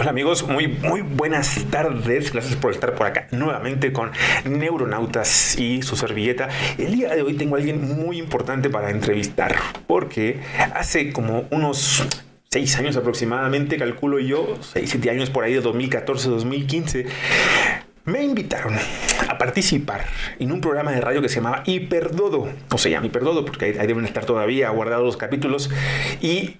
Hola amigos, muy, muy buenas tardes. Gracias por estar por acá nuevamente con Neuronautas y su servilleta. El día de hoy tengo a alguien muy importante para entrevistar porque hace como unos seis años aproximadamente, calculo yo, seis, siete años por ahí de 2014, 2015, me invitaron a participar en un programa de radio que se llamaba Hiperdodo, o se llama Hiperdodo porque deben estar todavía guardados los capítulos, y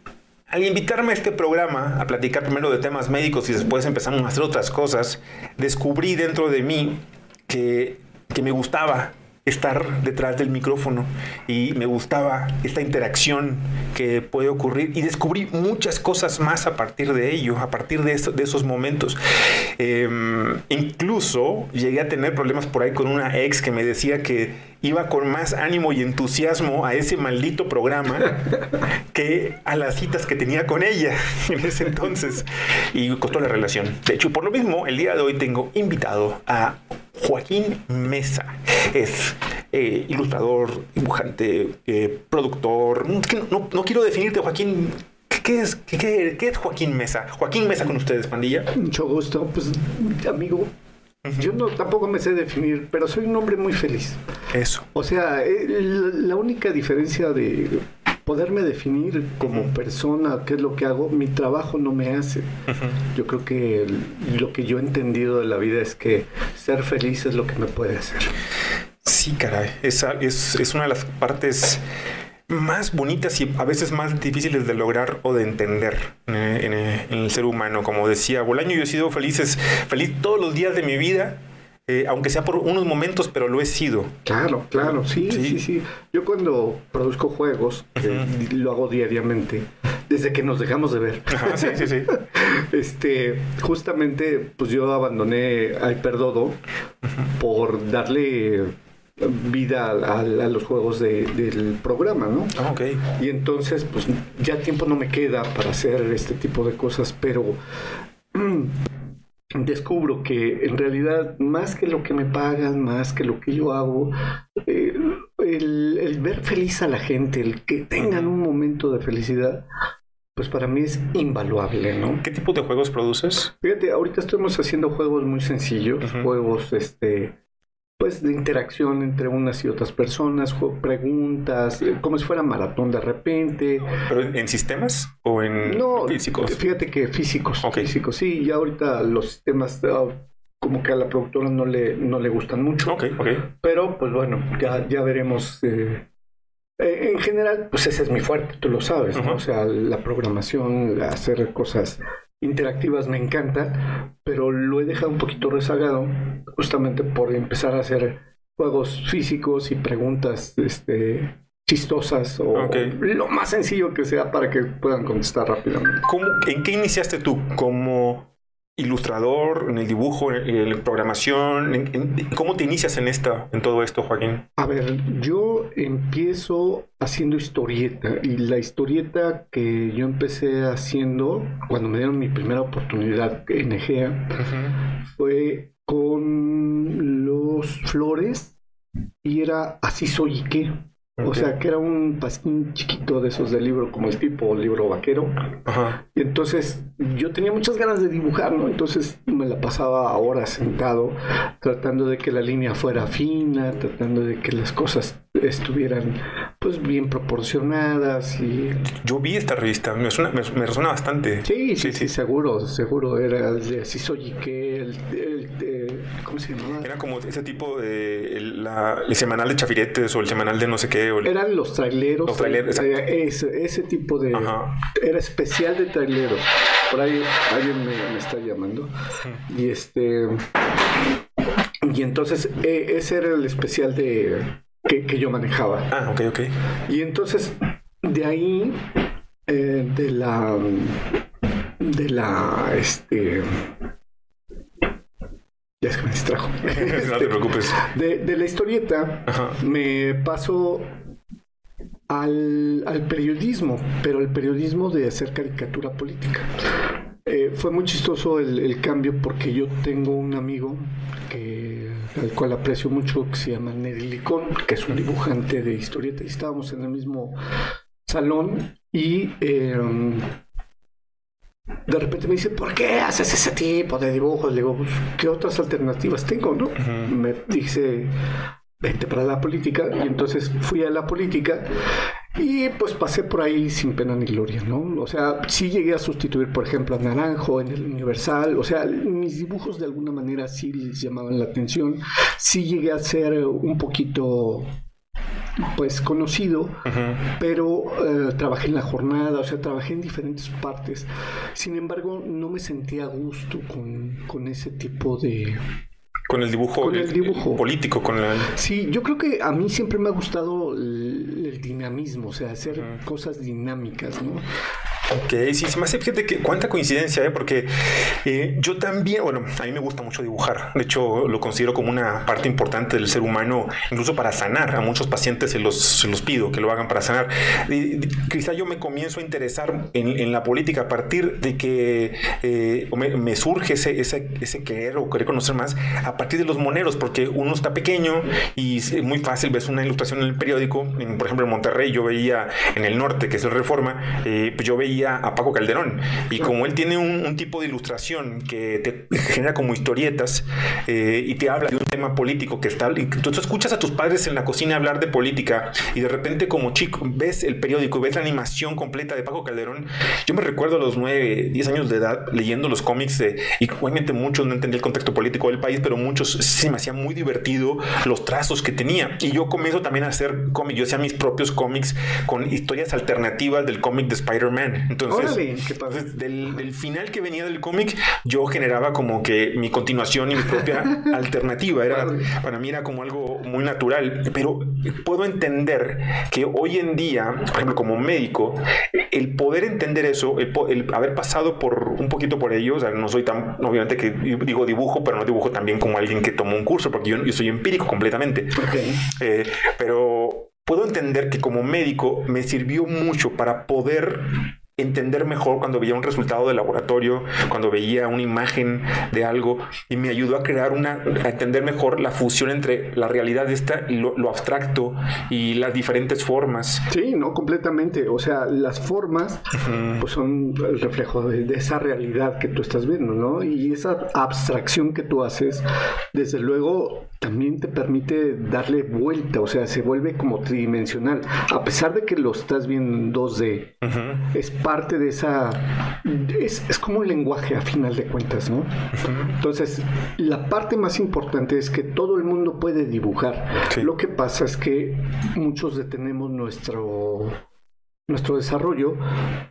al invitarme a este programa a platicar primero de temas médicos y después empezamos a hacer otras cosas, descubrí dentro de mí que, que me gustaba estar detrás del micrófono y me gustaba esta interacción que puede ocurrir y descubrí muchas cosas más a partir de ello, a partir de, de esos momentos. Em, incluso llegué a tener problemas por ahí con una ex que me decía que iba con más ánimo y entusiasmo a ese maldito programa que a las citas que tenía con ella en ese entonces y costó la relación. De hecho, por lo mismo, el día de hoy tengo invitado a Joaquín Mesa. Es eh, ilustrador, dibujante, eh, productor. No, no, quiero definirte, Joaquín. ¿Qué es, qué, es Joaquín Mesa? Joaquín Mesa con ustedes, pandilla. Mucho gusto. Pues, amigo, yo no tampoco me sé definir, pero soy un hombre muy feliz. Eso. O sea, eh, la única diferencia de poderme definir como persona, qué es lo que hago, mi trabajo no me hace. Yo creo que lo que yo he entendido de la vida es que ser feliz es lo que me puede hacer. Sí, caray, esa es, es una de las partes más bonitas y a veces más difíciles de lograr o de entender eh, en, el ser humano. Como decía Bolaño, yo he sido feliz, feliz todos los días de mi vida eh, aunque sea por unos momentos, pero lo he sido. Claro, claro, sí, sí, sí. Yo cuando produzco juegos, lo hago diariamente, desde que nos dejamos de ver. sí, sí, sí. este, justamente, pues yo abandoné a Hyperdodo por darle vida a, los juegos del programa, ¿no? Ah, ok. Y entonces, pues ya tiempo no me queda para hacer este tipo de cosas, pero descubro que en realidad más que lo que me pagan, más que lo que yo hago, eh, el, ver feliz a la gente, el que tengan un momento de felicidad, pues para mí es invaluable, ¿no? ¿Qué tipo de juegos produces? Fíjate, ahorita estamos haciendo juegos muy sencillos, juegos este pues de interacción entre unas y otras personas, preguntas, eh, como si fuera maratón de repente. ¿Pero en sistemas o en no, físicos? Fíjate que físicos, físicos, sí, ya ahorita los sistemas ah, como que a la productora no le, no le gustan mucho. Ok, ok. Pero pues bueno, ya, ya veremos. Eh, eh, en general, pues ese es mi fuerte, tú lo sabes, ¿no? O sea, la programación, hacer cosas interactivas me encanta, pero lo he dejado un poquito rezagado justamente por empezar a hacer juegos físicos y preguntas este, chistosas o lo más sencillo que sea para que puedan contestar rápidamente. ¿Cómo, ¿En qué iniciaste tú? ¿Como ilustrador, en el dibujo, en la programación? ¿Cómo te inicias en, esta, en todo esto, Joaquín? A ver, yo empiezo haciendo historieta y la historieta que yo empecé haciendo cuando me dieron mi primera oportunidad en Egea fue con los flores y era Así soy y qué. O sea, que era un pasquín chiquito de esos de libro, como el tipo libro vaquero. Y entonces yo tenía muchas ganas de dibujar, ¿no? Entonces me la pasaba horas sentado, tratando de que la línea fuera fina, tratando de que las cosas estuvieran pues bien proporcionadas y... Yo vi esta revista, me, suena, me, resuena bastante. Sí, sí, sí, seguro, seguro. Era de Si soy y qué, el, ¿cómo se llamaba? Era como ese tipo de el, semanal de chafiretes o el semanal de no sé qué. Eran los traileros. Los traileros, eh, ese, ese, tipo de... Era especial de traileros. Por ahí alguien me, está llamando. Y este... Y entonces ese era el especial de que, yo manejaba. Ah, ok, ok. Y entonces, de ahí, eh, de la, de la, este, ya es que me distrajo. no te este, preocupes. De, la historieta, me paso al, al, periodismo, pero el periodismo de hacer caricatura política. Eh, fue muy chistoso el, el, cambio porque yo tengo un amigo que al cual aprecio mucho, que se llama Neri Licón, que es un dibujante de historieta, y estábamos en el mismo salón y em, de repente me dice, ¿por qué haces ese tipo de dibujos? Le digo, pues, ¿qué otras alternativas tengo, no? Me dice, vente para la política. Y entonces fui a la política y pues pasé por ahí sin pena ni gloria, ¿no? O sea, sí llegué a sustituir, por ejemplo, a Naranjo en el Universal. O sea, mis dibujos de alguna manera sí les llamaban la atención. Sí llegué a ser un poquito pues conocido, pero eh, trabajé en la jornada, o sea, trabajé en diferentes partes. Sin embargo, no me sentía a gusto con, con ese tipo de, con el dibujo, con el dibujo. político, con la... Sí, yo creo que a mí siempre me ha gustado el, dinamismo, o sea, hacer cosas dinámicas, ¿no? Ok, sí, se me hace, que cuánta coincidencia, ¿eh? porque eh, yo también, bueno, a mí me gusta mucho dibujar. De hecho, lo considero como una parte importante del ser humano, incluso para sanar. A muchos pacientes se los, pido que lo hagan para sanar. quizá yo me comienzo a interesar en, la política a partir de que eh, me, surge ese, querer o querer conocer más a partir de los moneros, porque uno está pequeño y es muy fácil, ves una ilustración en el periódico, por ejemplo en Monterrey, yo veía en el norte, que es el Reforma, pues yo veía a Paco Calderón. Y como él tiene un, tipo de ilustración que te genera como historietas eh, y te habla de un tema político que está... Y tú escuchas a tus padres en la cocina hablar de política y de repente como chico ves el periódico, ves la animación completa de Paco Calderón. Yo me recuerdo a los 9, 10 años de edad leyendo los cómics de, y obviamente muchos no entendía el contexto político del país, pero muchos sí me hacía muy divertido los trazos que tenía. Y yo comienzo también a hacer cómics, yo hacía mis propios cómics con historias alternativas del cómic de Spider-Man. Entonces, del, final que venía del cómic, yo generaba como que mi continuación y mi propia alternativa. Era, para mí era como algo muy natural. Pero puedo entender que hoy en día, por ejemplo, como médico, el poder entender eso, el, haber pasado por un poquito por ello, o sea, no soy tan, obviamente que digo dibujo, pero no dibujo también como alguien que tomó un curso, porque yo, soy empírico completamente. Eh, pero puedo entender que como médico me sirvió mucho para poder entender mejor cuando veía un resultado de laboratorio, cuando veía una imagen de algo y me ayudó a crear una, a entender mejor la fusión entre la realidad esta y lo, abstracto y las diferentes formas. Sí, no, completamente. O sea, las formas pues son el reflejo de, de, esa realidad que tú estás viendo, ¿no? Y esa abstracción que tú haces, desde luego también te permite darle vuelta, o sea, se vuelve como tridimensional. A pesar de que lo estás viendo en 2D, es parte de esa... Es, como un lenguaje a final de cuentas, ¿no? Entonces, la parte más importante es que todo el mundo puede dibujar. Lo que pasa es que muchos detenemos nuestro, nuestro desarrollo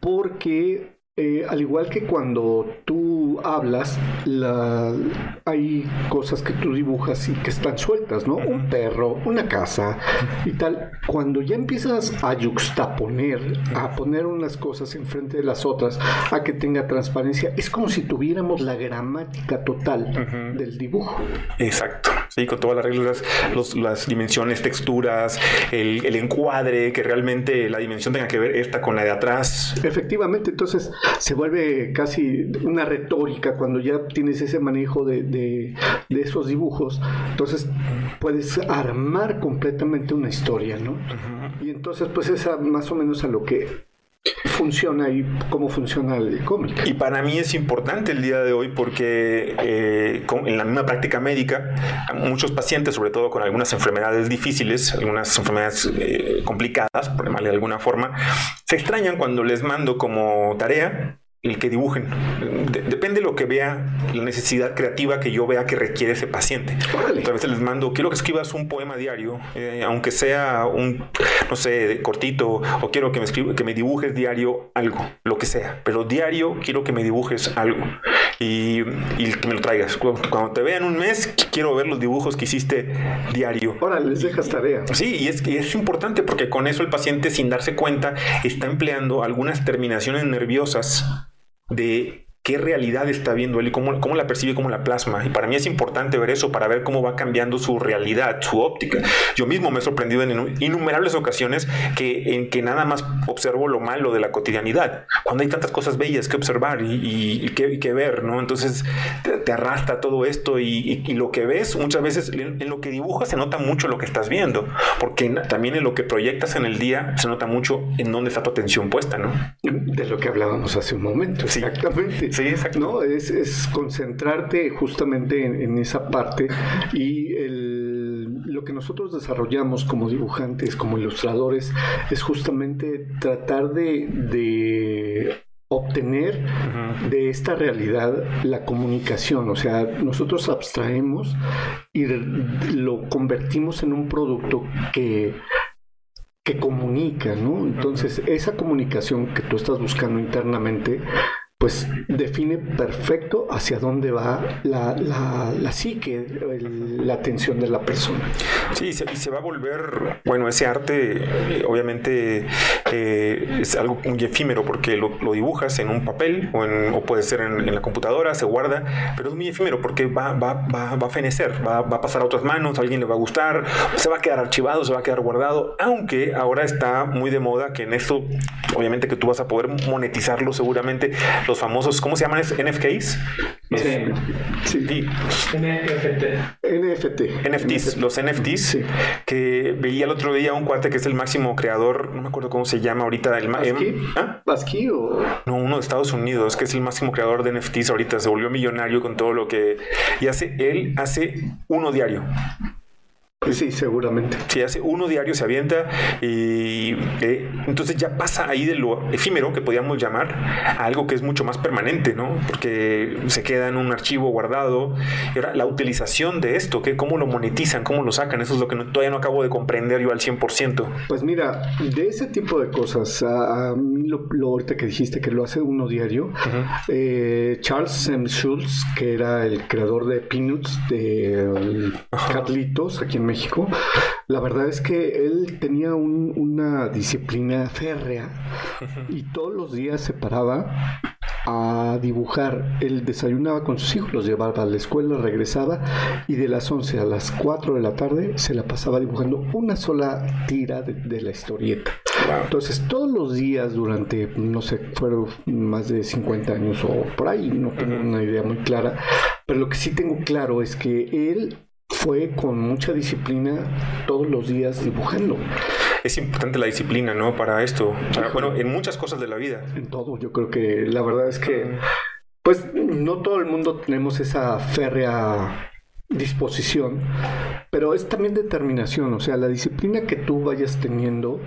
porque eh, al igual que cuando tú hablas, hay cosas que tú dibujas y que están sueltas, ¿no? Un perro, una casa y tal. Cuando ya empiezas a yuxtaponer, a poner unas cosas enfrente de las otras, a que tenga transparencia, es como si tuviéramos la gramática total del dibujo. Exacto, sí, con todas las reglas, las dimensiones, texturas, el, el encuadre, que realmente la dimensión tenga que ver esta con la de atrás. Efectivamente, entonces se vuelve casi una retórica cuando ya tienes ese manejo de, esos dibujos. Entonces puedes armar completamente una historia, ¿no? Y entonces pues es más o menos a lo que funciona y cómo funciona el cómic. Y para mí es importante el día de hoy porque eh, en la misma práctica médica, muchos pacientes, sobre todo con algunas enfermedades difíciles, algunas enfermedades eh, complicadas, por llamarle de alguna forma, se extrañan cuando les mando como tarea el que dibujen. depende de lo que vea, la necesidad creativa que yo vea que requiere ese paciente. A veces les mando, quiero que escribas un poema diario, eh, aunque sea un, no sé, cortito, o quiero que me, que me dibujes diario algo, lo que sea. Pero diario quiero que me dibujes algo y, que me lo traigas. Cuando te vean un mes, quiero ver los dibujos que hiciste diario. Ahora les dejas tarea. Sí, y es, y es importante porque con eso el paciente, sin darse cuenta, está empleando algunas terminaciones nerviosas de qué realidad está viendo él y cómo, cómo la percibe, cómo la plasma. Y para mí es importante ver eso para ver cómo va cambiando su realidad, su óptica. Yo mismo me he sorprendido en innumerables ocasiones que, en que nada más observo lo malo de la cotidianidad, cuando hay tantas cosas bellas que observar y, y, que, ver, ¿no? Entonces te, arrastra todo esto y, lo que ves muchas veces en, lo que dibujas se nota mucho lo que estás viendo, porque también en lo que proyectas en el día se nota mucho en dónde está tu atención puesta, ¿no? De lo que hablábamos hace un momento, exactamente. Sí, exacto. ¿No? Es, es concentrarte justamente en, esa parte y el, lo que nosotros desarrollamos como dibujantes, como ilustradores, es justamente tratar de, de obtener de esta realidad la comunicación. O sea, nosotros abstraemos y lo convertimos en un producto que que comunica, ¿no? Entonces, esa comunicación que tú estás buscando internamente pues define perfecto hacia dónde va la, la, psique, la atención de la persona. Sí, y se, va a volver, bueno, ese arte obviamente eh, es algo muy efímero porque lo, dibujas en un papel o, en, o puede ser en, la computadora, se guarda, pero es muy efímero porque va, va, va, va a fenecer, va, va, a pasar a otras manos, a alguien le va a gustar, se va a quedar archivado, se va a quedar guardado, aunque ahora está muy de moda que en esto, obviamente que tú vas a poder monetizarlo seguramente los famosos, ¿cómo se llaman? ¿NFTs? sí. sí. NFT. NFT. NFTs, los NFTs, que veía el otro día un cuate que es el máximo creador, no me acuerdo cómo se llama ahorita. El ¿Basqui? ¿Ah? o...? No, uno de Estados Unidos, que es el máximo creador de NFTs ahorita, se volvió millonario con todo lo que... Y hace, él hace uno diario. Pues sí, seguramente. Sí, hace uno diario, se avienta y eh, entonces ya pasa ahí de lo efímero que podíamos llamar a algo que es mucho más permanente, ¿no? Porque se queda en un archivo guardado. Y ahora, la utilización de esto, que ¿cómo lo monetizan? ¿Cómo lo sacan? Eso es lo que todavía no acabo de comprender yo al 100%. Pues mira, de ese tipo de cosas, a, mí lo, ahorita que dijiste que lo hace uno diario, eh, Charles M. Schultz, que era el creador de Peanuts, de Carlitos, aquí en México, la verdad es que él tenía una disciplina férrea y todos los días se paraba a dibujar. Él desayunaba con sus hijos, los llevaba a la escuela, regresaba y de las 11 a las 4 de la tarde se la pasaba dibujando una sola tira de, la historieta. Entonces, todos los días durante, no sé, fueron más de 50 años o por ahí, no tengo una idea muy clara, pero lo que sí tengo claro es que él fue con mucha disciplina todos los días dibujando. Es importante la disciplina, ¿no? Para esto. bueno, en muchas cosas de la vida. En todo, yo creo que la verdad es que, pues, no todo el mundo tenemos esa férrea disposición, pero es también determinación, o sea, la disciplina que tú vayas teniendo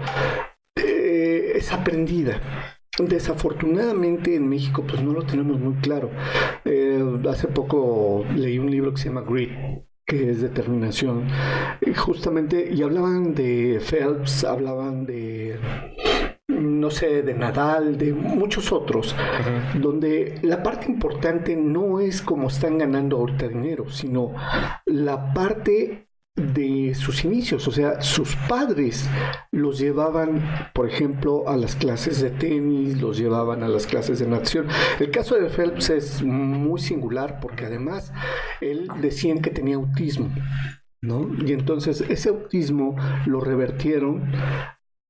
eh, es aprendida. Desafortunadamente en México pues no lo tenemos muy claro. Eh, hace poco leí un libro que se llama Grit, que es determinación. Justamente, y hablaban de Phelps, hablaban de no sé, de Nadal, de muchos otros, donde la parte importante no es cómo están ganando ahorita dinero, sino la parte de sus inicios, o sea, sus padres los llevaban, por ejemplo, a las clases de tenis, los llevaban a las clases de natación. El caso de Phelps es muy singular porque además él decían que tenía autismo. ¿No? Y entonces ese autismo lo revertieron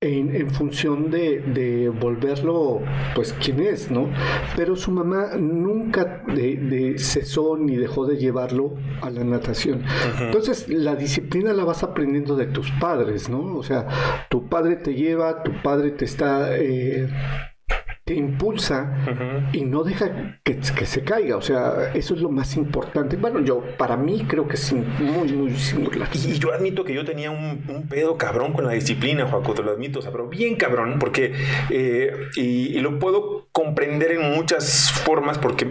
en, función de, volverlo, pues, quien es, ¿no? Pero su mamá nunca de, cesó ni dejó de llevarlo a la natación. Entonces, la disciplina la vas aprendiendo de tus padres, ¿no? O sea, tu padre te lleva, tu padre te está... Eh, te impulsa y no deja que, se caiga. O sea, eso es lo más importante. Bueno, yo, para mí, creo que es muy, muy singular. Y yo admito que yo tenía un, pedo cabrón con la disciplina, Joaquín, te lo admito, o sea, pero bien cabrón, porque, eh, y, lo puedo comprender en muchas formas porque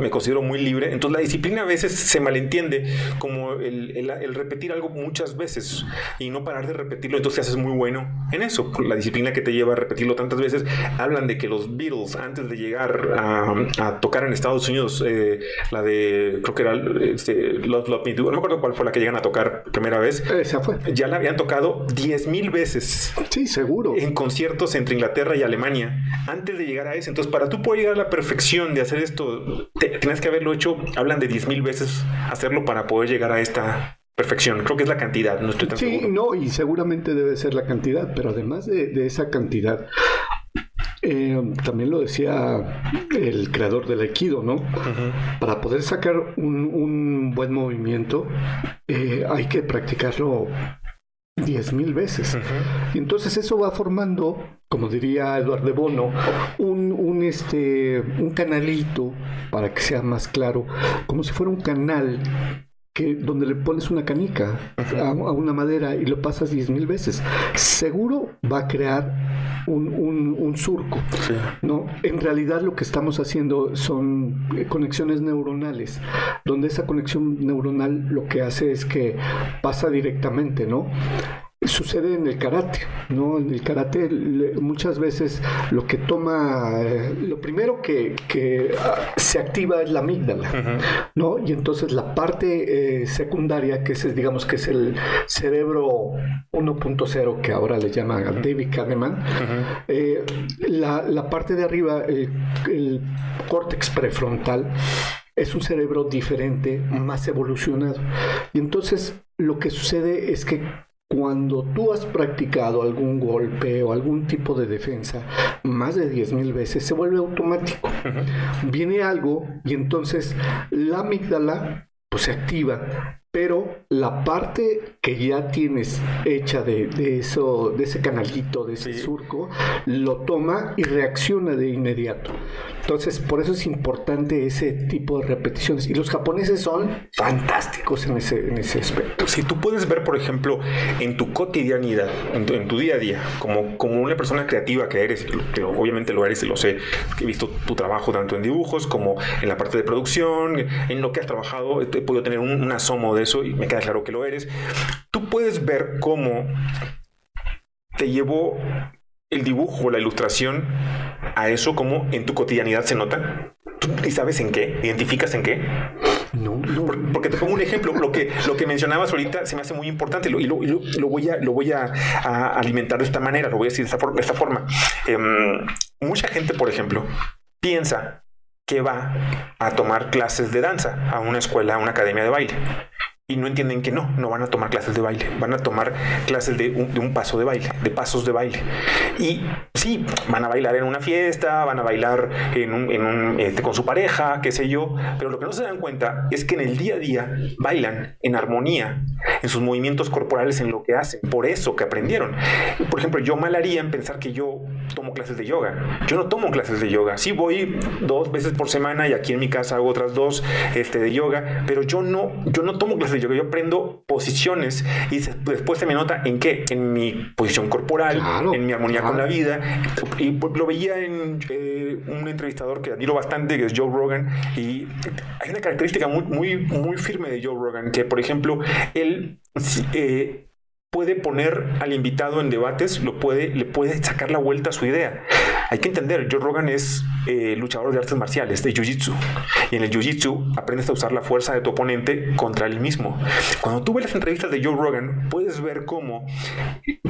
me considero muy libre. Entonces, la disciplina a veces se malentiende como el, el, repetir algo muchas veces y no parar de repetirlo, entonces haces muy bueno en eso. La disciplina que te lleva a repetirlo tantas veces, hablan de que los Beatles, antes de llegar a, tocar en Estados Unidos, eh, la de, creo que era este, Love, Love Me Do, no me acuerdo cuál fue la que llegan a tocar primera vez. Esa fue. Ya la habían tocado 10 mil veces. Sí, seguro. En conciertos entre Inglaterra y Alemania, antes de llegar a ese. Entonces, para tú poder llegar a la perfección de hacer esto, tienes que haberlo hecho, hablan de 10.000 veces hacerlo para poder llegar a esta perfección. Creo que es la cantidad, no estoy tan sí, no, y seguramente debe ser la cantidad, pero además de, esa cantidad, eh, también lo decía el creador del Aikido, ¿no? Para poder sacar un, buen movimiento, eh, hay que practicarlo diez mil veces. Y entonces eso va formando, como diría Eduardo de Bono, un, un, este, un canalito, para que sea más claro, como si fuera un canal que donde le pones una canica a, una madera y lo pasas diez mil veces, seguro va a crear un, surco. ¿no? En realidad lo que estamos haciendo son conexiones neuronales, donde esa conexión neuronal lo que hace es que pasa directamente, ¿no? Sucede en el karate, ¿no? En el karate muchas veces lo que toma, eh, lo primero que, ah, se activa es la amígdala, ¿no? Y entonces la parte eh, secundaria, que es, digamos que es el cerebro 1.0, que ahora le llama David Kahneman, eh, la, parte de arriba, el córtex prefrontal, es un cerebro diferente, más evolucionado. Y entonces lo que sucede es que cuando tú has practicado algún golpe o algún tipo de defensa más de 10.000 veces, se vuelve automático. Viene algo y entonces la amígdala pues, se activa pero la parte que ya tienes hecha de, eso, de ese canalito, de ese surco, lo toma y reacciona de inmediato. Entonces, por eso es importante ese tipo de repeticiones. Y los japoneses son fantásticos en ese, en ese aspecto. Si tú puedes ver, por ejemplo, en tu cotidianidad, en tu, día a día, como, como una persona creativa que eres, que obviamente lo eres y lo sé, he visto tu trabajo tanto en dibujos como en la parte de producción, en lo que has trabajado, he podido tener un, un asomo de eso y me queda claro que lo eres, tú puedes ver cómo te llevó el dibujo, la ilustración a eso, cómo en tu cotidianidad se nota. ¿Y sabes en qué? ¿Identificas en qué? No, Porque te pongo un ejemplo. Lo que, lo que mencionabas ahorita se me hace muy importante y lo, voy, a, lo voy a, alimentar de esta manera, lo voy a decir de esta, forma. Em, mucha gente, por ejemplo, piensa que va a tomar clases de danza a una escuela, a una academia de baile y no entienden que no, no van a tomar clases de baile, van a tomar clases de un, paso de baile, de pasos de baile. Y sí, van a bailar en una fiesta, van a bailar en un, este, con su pareja, qué sé yo, pero lo que no se dan cuenta es que en el día a día bailan en armonía, en sus movimientos corporales, en lo que hacen, por eso que aprendieron. Por ejemplo, yo mal haría en pensar que yo tomo clases de yoga. Yo no tomo clases de yoga, sí voy dos veces por semana y aquí en mi casa hago otras dos este, de yoga, pero yo no, yo no tomo clases de yo, yo aprendo posiciones y después se me nota en qué, en mi posición corporal, en mi armonía con la vida. Y lo veía en eh, un entrevistador que admiro bastante, que es Joe Rogan, y hay una característica muy, muy, muy firme de Joe Rogan, que por ejemplo, él... Eh, puede poner al invitado en debates, lo puede, le puede sacar la vuelta a su idea. Hay que entender, Joe Rogan es eh, luchador de artes marciales, de Jiu-Jitsu. Y en el Jiu-Jitsu aprendes a usar la fuerza de tu oponente contra él mismo. Cuando tú ves las entrevistas de Joe Rogan, puedes ver cómo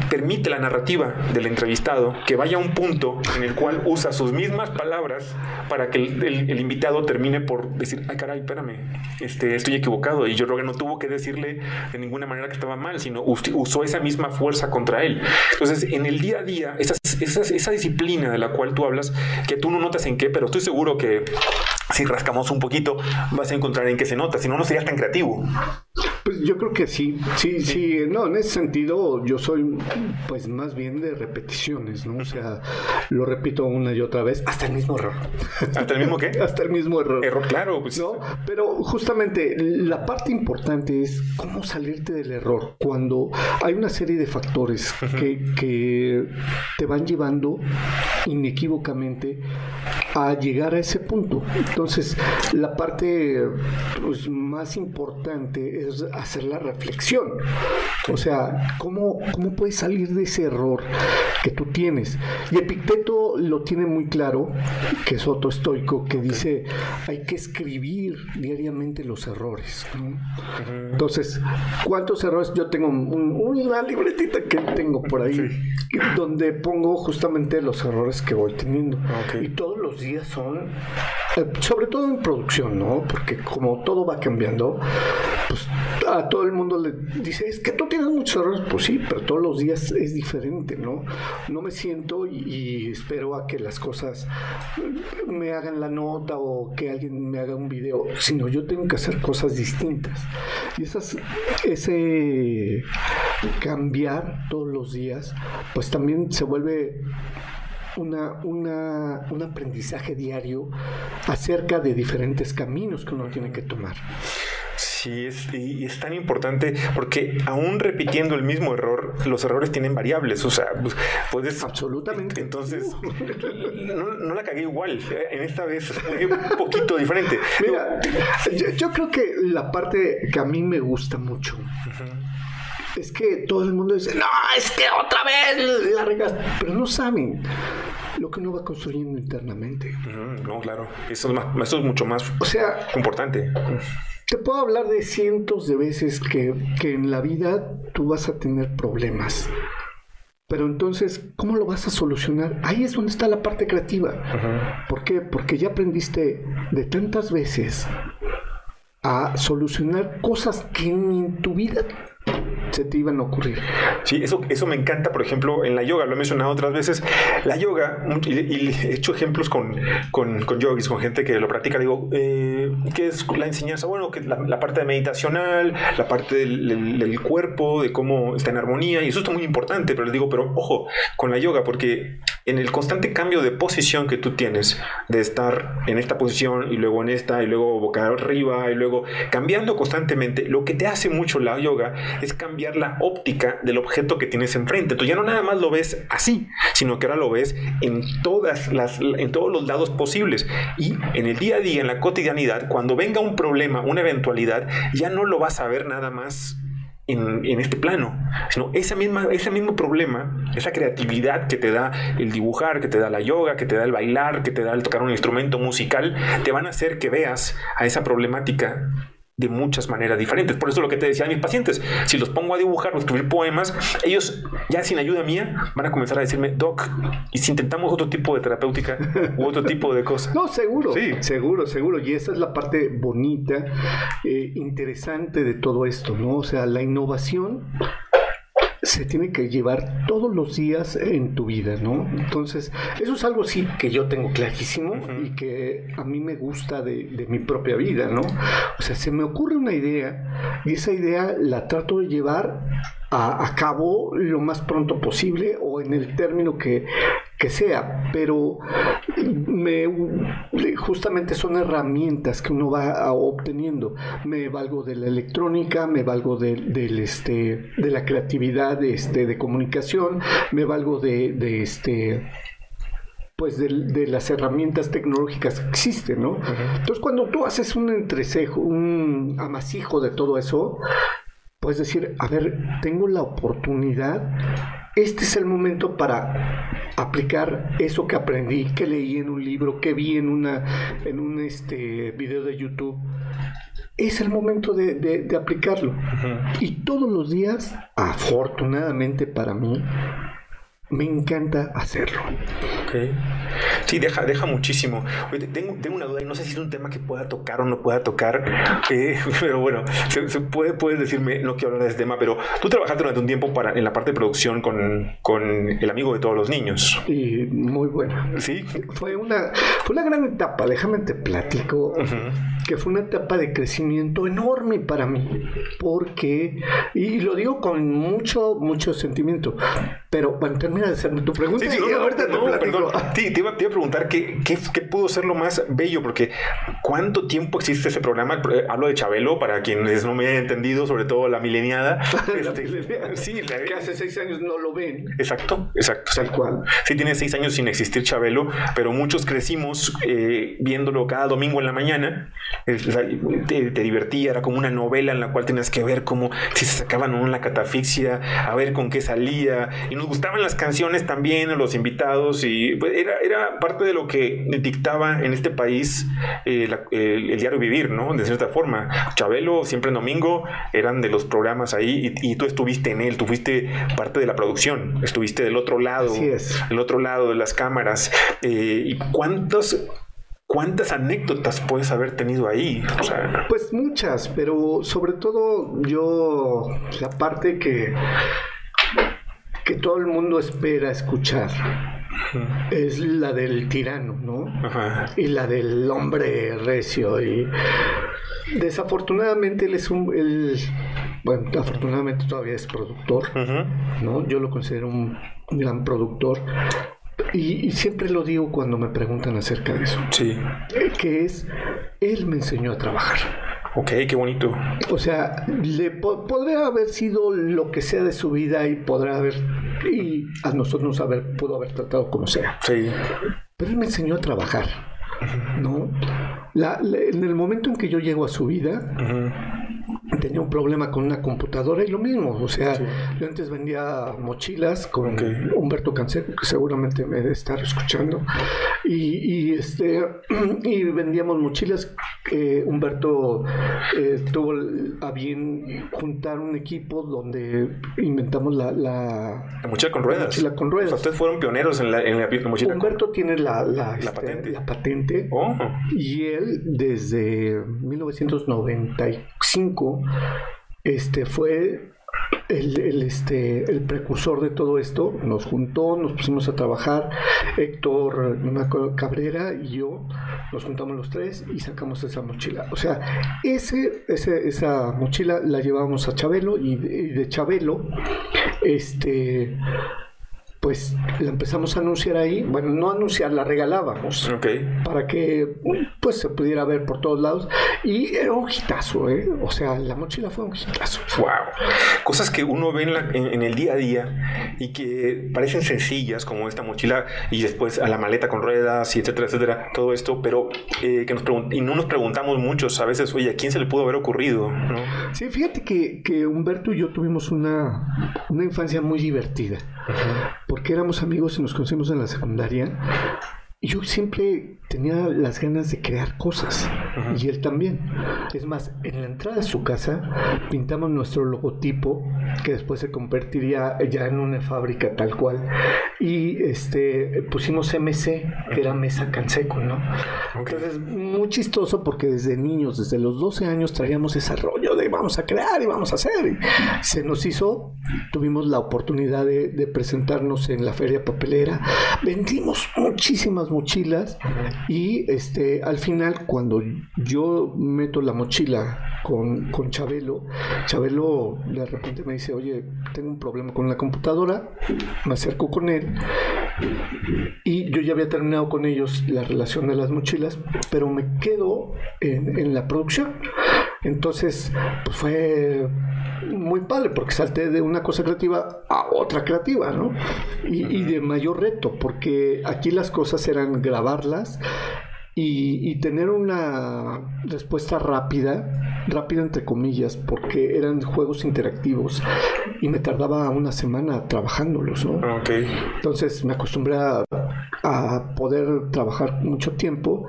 permite la narrativa del entrevistado que vaya a un punto en el cual usa sus mismas palabras para que el, invitado termine por decir, ay caray, espérame, este, estoy equivocado. Y Joe Rogan no tuvo que decirle de ninguna manera que estaba mal, sino usó esa misma fuerza contra él. Entonces, en el día a día, esa disciplina de la cual tú hablas, que tú no notas en qué, pero estoy seguro que si rascamos un poquito vas a encontrar en qué se nota, si no, no serías tan creativo. Pues yo creo que sí, sí, sí, no, en ese sentido yo soy pues más bien de repeticiones, ¿no? O sea, lo repito una y otra vez, hasta el mismo error. ¿Hasta el mismo qué? hasta el mismo error. Error, claro. Pues. ¿No? Pero justamente la parte importante es cómo salirte del error cuando hay una serie de factores que, que te van llevando inequívocamente a llegar a ese punto. Entonces, la parte pues, más importante es hacer la reflexión. O sea, ¿cómo, ¿cómo puedes salir de ese error que tú tienes? Y Epicteto lo tiene muy claro, que es otro estoico, que dice, hay que escribir diariamente los errores. Entonces, ¿cuántos errores? Yo tengo una libretita que tengo por ahí, donde pongo justamente los errores que voy teniendo. Y todos los días son, eh, sobre todo en producción, ¿no? Porque como todo va cambiando, pues a todo el mundo le dice, es que tú tienes muchos errores. Pues sí, pero todos los días es diferente, ¿no? No me siento y, espero a que las cosas me hagan la nota o que alguien me haga un video, sino yo tengo que hacer cosas distintas. Y esas, ese cambiar todos los días, pues también se vuelve una, una, un aprendizaje diario acerca de diferentes caminos que uno tiene que tomar. Sí, es, y es tan importante porque aún repitiendo el mismo error, los errores tienen variables. O sea, pues, puedes. Absolutamente. Entonces, no, la cagué igual. En esta vez un poquito diferente. Mira, yo, creo que la parte que a mí me gusta mucho. Es que todo el mundo dice, no, es que otra vez la regas, pero no saben lo que uno va construyendo internamente. no, claro, eso es, más, eso es mucho más o sea, importante. Te puedo hablar de cientos de veces que, en la vida tú vas a tener problemas. Pero entonces, ¿cómo lo vas a solucionar? Ahí es donde está la parte creativa. ¿Por qué? Porque ya aprendiste de tantas veces a solucionar cosas que ni en tu vida se te iban a ocurrir. Sí, eso, eso me encanta, por ejemplo, en la yoga, lo he mencionado otras veces, la yoga, y, he hecho ejemplos con, con, con, yogis, con gente que lo practica, digo, eh, ¿qué es la enseñanza? Bueno, que la, parte de meditacional, la parte del, cuerpo, de cómo está en armonía, y eso está muy importante, pero les digo, pero ojo, con la yoga, porque en el constante cambio de posición que tú tienes, de estar en esta posición y luego en esta, y luego boca arriba, y luego cambiando constantemente, lo que te hace mucho la yoga es cambiar la óptica del objeto que tienes enfrente. Tú ya no nada más lo ves así, sino que ahora lo ves en todas las en todos los lados posibles y en el día a día en la cotidianidad, cuando venga un problema, una eventualidad, ya no lo vas a ver nada más en, este plano, sino ese, misma, ese mismo problema, esa creatividad que te da el dibujar, que te da la yoga, que te da el bailar, que te da el tocar un instrumento musical, te van a hacer que veas a esa problemática de muchas maneras diferentes. Por eso lo que te decía a mis pacientes, si los pongo a dibujar o escribir poemas, ellos ya sin ayuda mía van a comenzar a decirme, Doc, y si intentamos otro tipo de terapéutica u otro tipo de cosas. No, seguro, sí. seguro, seguro. Y esa es la parte bonita, eh, interesante de todo esto, ¿no? O sea, la innovación se tiene que llevar todos los días en tu vida, ¿no? Entonces, eso es algo sí que yo tengo clarísimo y que a mí me gusta de, mi propia vida, ¿no? O sea, se me ocurre una idea y esa idea la trato de llevar a, cabo lo más pronto posible o en el término que, que sea, pero me, justamente son herramientas que uno va obteniendo. Me valgo de la electrónica, me valgo de, este, de la creatividad este, de comunicación, me valgo de, este pues de, las herramientas tecnológicas que existen, ¿no? Entonces cuando tú haces un entrecejo, un amasijo de todo eso, puedes decir, a ver, tengo la oportunidad, este es el momento para aplicar eso que aprendí, que leí en un libro, que vi en, una, en un este, video de YouTube. Es el momento de, aplicarlo. Y todos los días, afortunadamente para mí, me encanta hacerlo. Okay. Sí, deja, deja muchísimo. tengo, tengo, una duda y no sé si es un tema que pueda tocar o no pueda tocar, eh, pero bueno, se, puede, puedes decirme, no quiero hablar de ese tema, pero tú trabajaste durante un tiempo para, en la parte de producción con, con el amigo de todos los niños. Y muy bueno. Sí. Fue una, fue una gran etapa, déjame te platico, que fue una etapa de crecimiento enorme para mí, porque, y lo digo con mucho, mucho sentimiento, Pero bueno, termina de hacerme tu pregunta. Sí, sí, no, ahorita no, perdón. te, iba, a preguntar qué, qué, qué, pudo ser lo más bello, porque ¿cuánto tiempo existe ese programa? Eh, hablo de Chabelo, para quienes no me hayan entendido, sobre todo la mileniada. este, Sí, que hace seis años no lo ven. Exacto, exacto. Tal cual. Sí, tiene seis años sin existir Chabelo, pero muchos crecimos eh, viéndolo cada domingo en la mañana. Te, te, divertía, era como una novela en la cual tenías que ver cómo si se sacaban no la catafixia, a ver con qué salía. Y nos gustaban las canciones también, los invitados, y pues, era, era parte de lo que dictaba en este país eh, el, diario vivir, ¿no? De cierta forma. Chabelo, siempre en domingo, eran de los programas ahí y, tú estuviste en él, tú fuiste parte de la producción, estuviste del otro lado, del otro lado de las cámaras. Eh, ¿Y cuántos ¿Cuántas anécdotas puedes haber tenido ahí? Pues muchas, pero sobre todo yo, la parte que, que todo el mundo espera escuchar es la del tirano, ¿no? Y la del hombre recio. Y desafortunadamente él es un... bueno, afortunadamente todavía es productor, ¿no? Yo lo considero un gran productor, y, siempre lo digo cuando me preguntan acerca de eso. Sí. Que es, él me enseñó a trabajar. Ok, qué bonito. O sea, le podría haber sido lo que sea de su vida y podrá haber, y a nosotros haber, pudo haber tratado como sea. Sí. Pero él me enseñó a trabajar, ¿no? en el momento en que yo llego a su vida, tenía un problema con una computadora y lo mismo, o sea, yo antes vendía mochilas con Humberto Canseco, que seguramente me debe estar escuchando, y, este y vendíamos mochilas que Humberto eh, tuvo a bien juntar un equipo donde inventamos la, la, mochila con ruedas. mochila con ruedas. ustedes fueron pioneros en la, en la mochila Humberto tiene la, la, este, patente, la patente oh. y él desde 1995 este, fue el, este, el precursor de todo esto. Nos juntó, nos pusimos a trabajar. Héctor Cabrera y yo nos juntamos los tres y sacamos esa mochila. O sea, esa mochila la llevábamos a Chabelo y de Chabelo, este pues la empezamos a anunciar ahí, bueno, no anunciar, la regalábamos para que pues se pudiera ver por todos lados y era un hitazo, ¿eh? o sea, la mochila fue un hitazo. Wow, cosas que uno ve en, el día a día y que parecen sencillas como esta mochila y después a la maleta con ruedas y etcétera, etcétera, todo esto, pero eh, que nos y no nos preguntamos muchos a veces, oye, ¿a quién se le pudo haber ocurrido? ¿no? Sí, fíjate que, que Humberto y yo tuvimos una, una infancia muy divertida porque éramos amigos y nos conocimos en la secundaria. Y yo siempre tenía las ganas de crear cosas y él también. Es más, en la entrada de su casa pintamos nuestro logotipo que después se convertiría ya en una fábrica tal cual y este pusimos MC que era Mesa Canseco, ¿no? Entonces muy chistoso porque desde niños, desde los 12 años traíamos ese rollo de vamos a crear y vamos a hacer. se nos hizo, tuvimos la oportunidad de, de presentarnos en la feria papelera, vendimos muchísimas mochilas y este, al final, cuando yo meto la mochila con, con Chabelo, Chabelo de repente me dice, oye, tengo un problema con la computadora, me acerco con él y yo ya había terminado con ellos la relación de las mochilas, pero me quedo en, en la producción. Entonces, pues fue muy padre porque salté de una cosa creativa a otra creativa, ¿no? Y, de mayor reto, porque aquí las cosas eran grabarlas y, tener una respuesta rápida, rápida entre comillas, porque eran juegos interactivos y me tardaba una semana trabajándolos, ¿no? Entonces me acostumbré a, a poder trabajar mucho tiempo,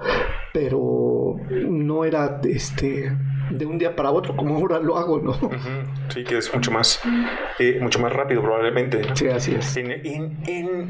pero no era este de un día para otro, como ahora lo hago, ¿no? Sí, que es mucho más, eh, mucho más rápido probablemente. Sí, así es. En, en,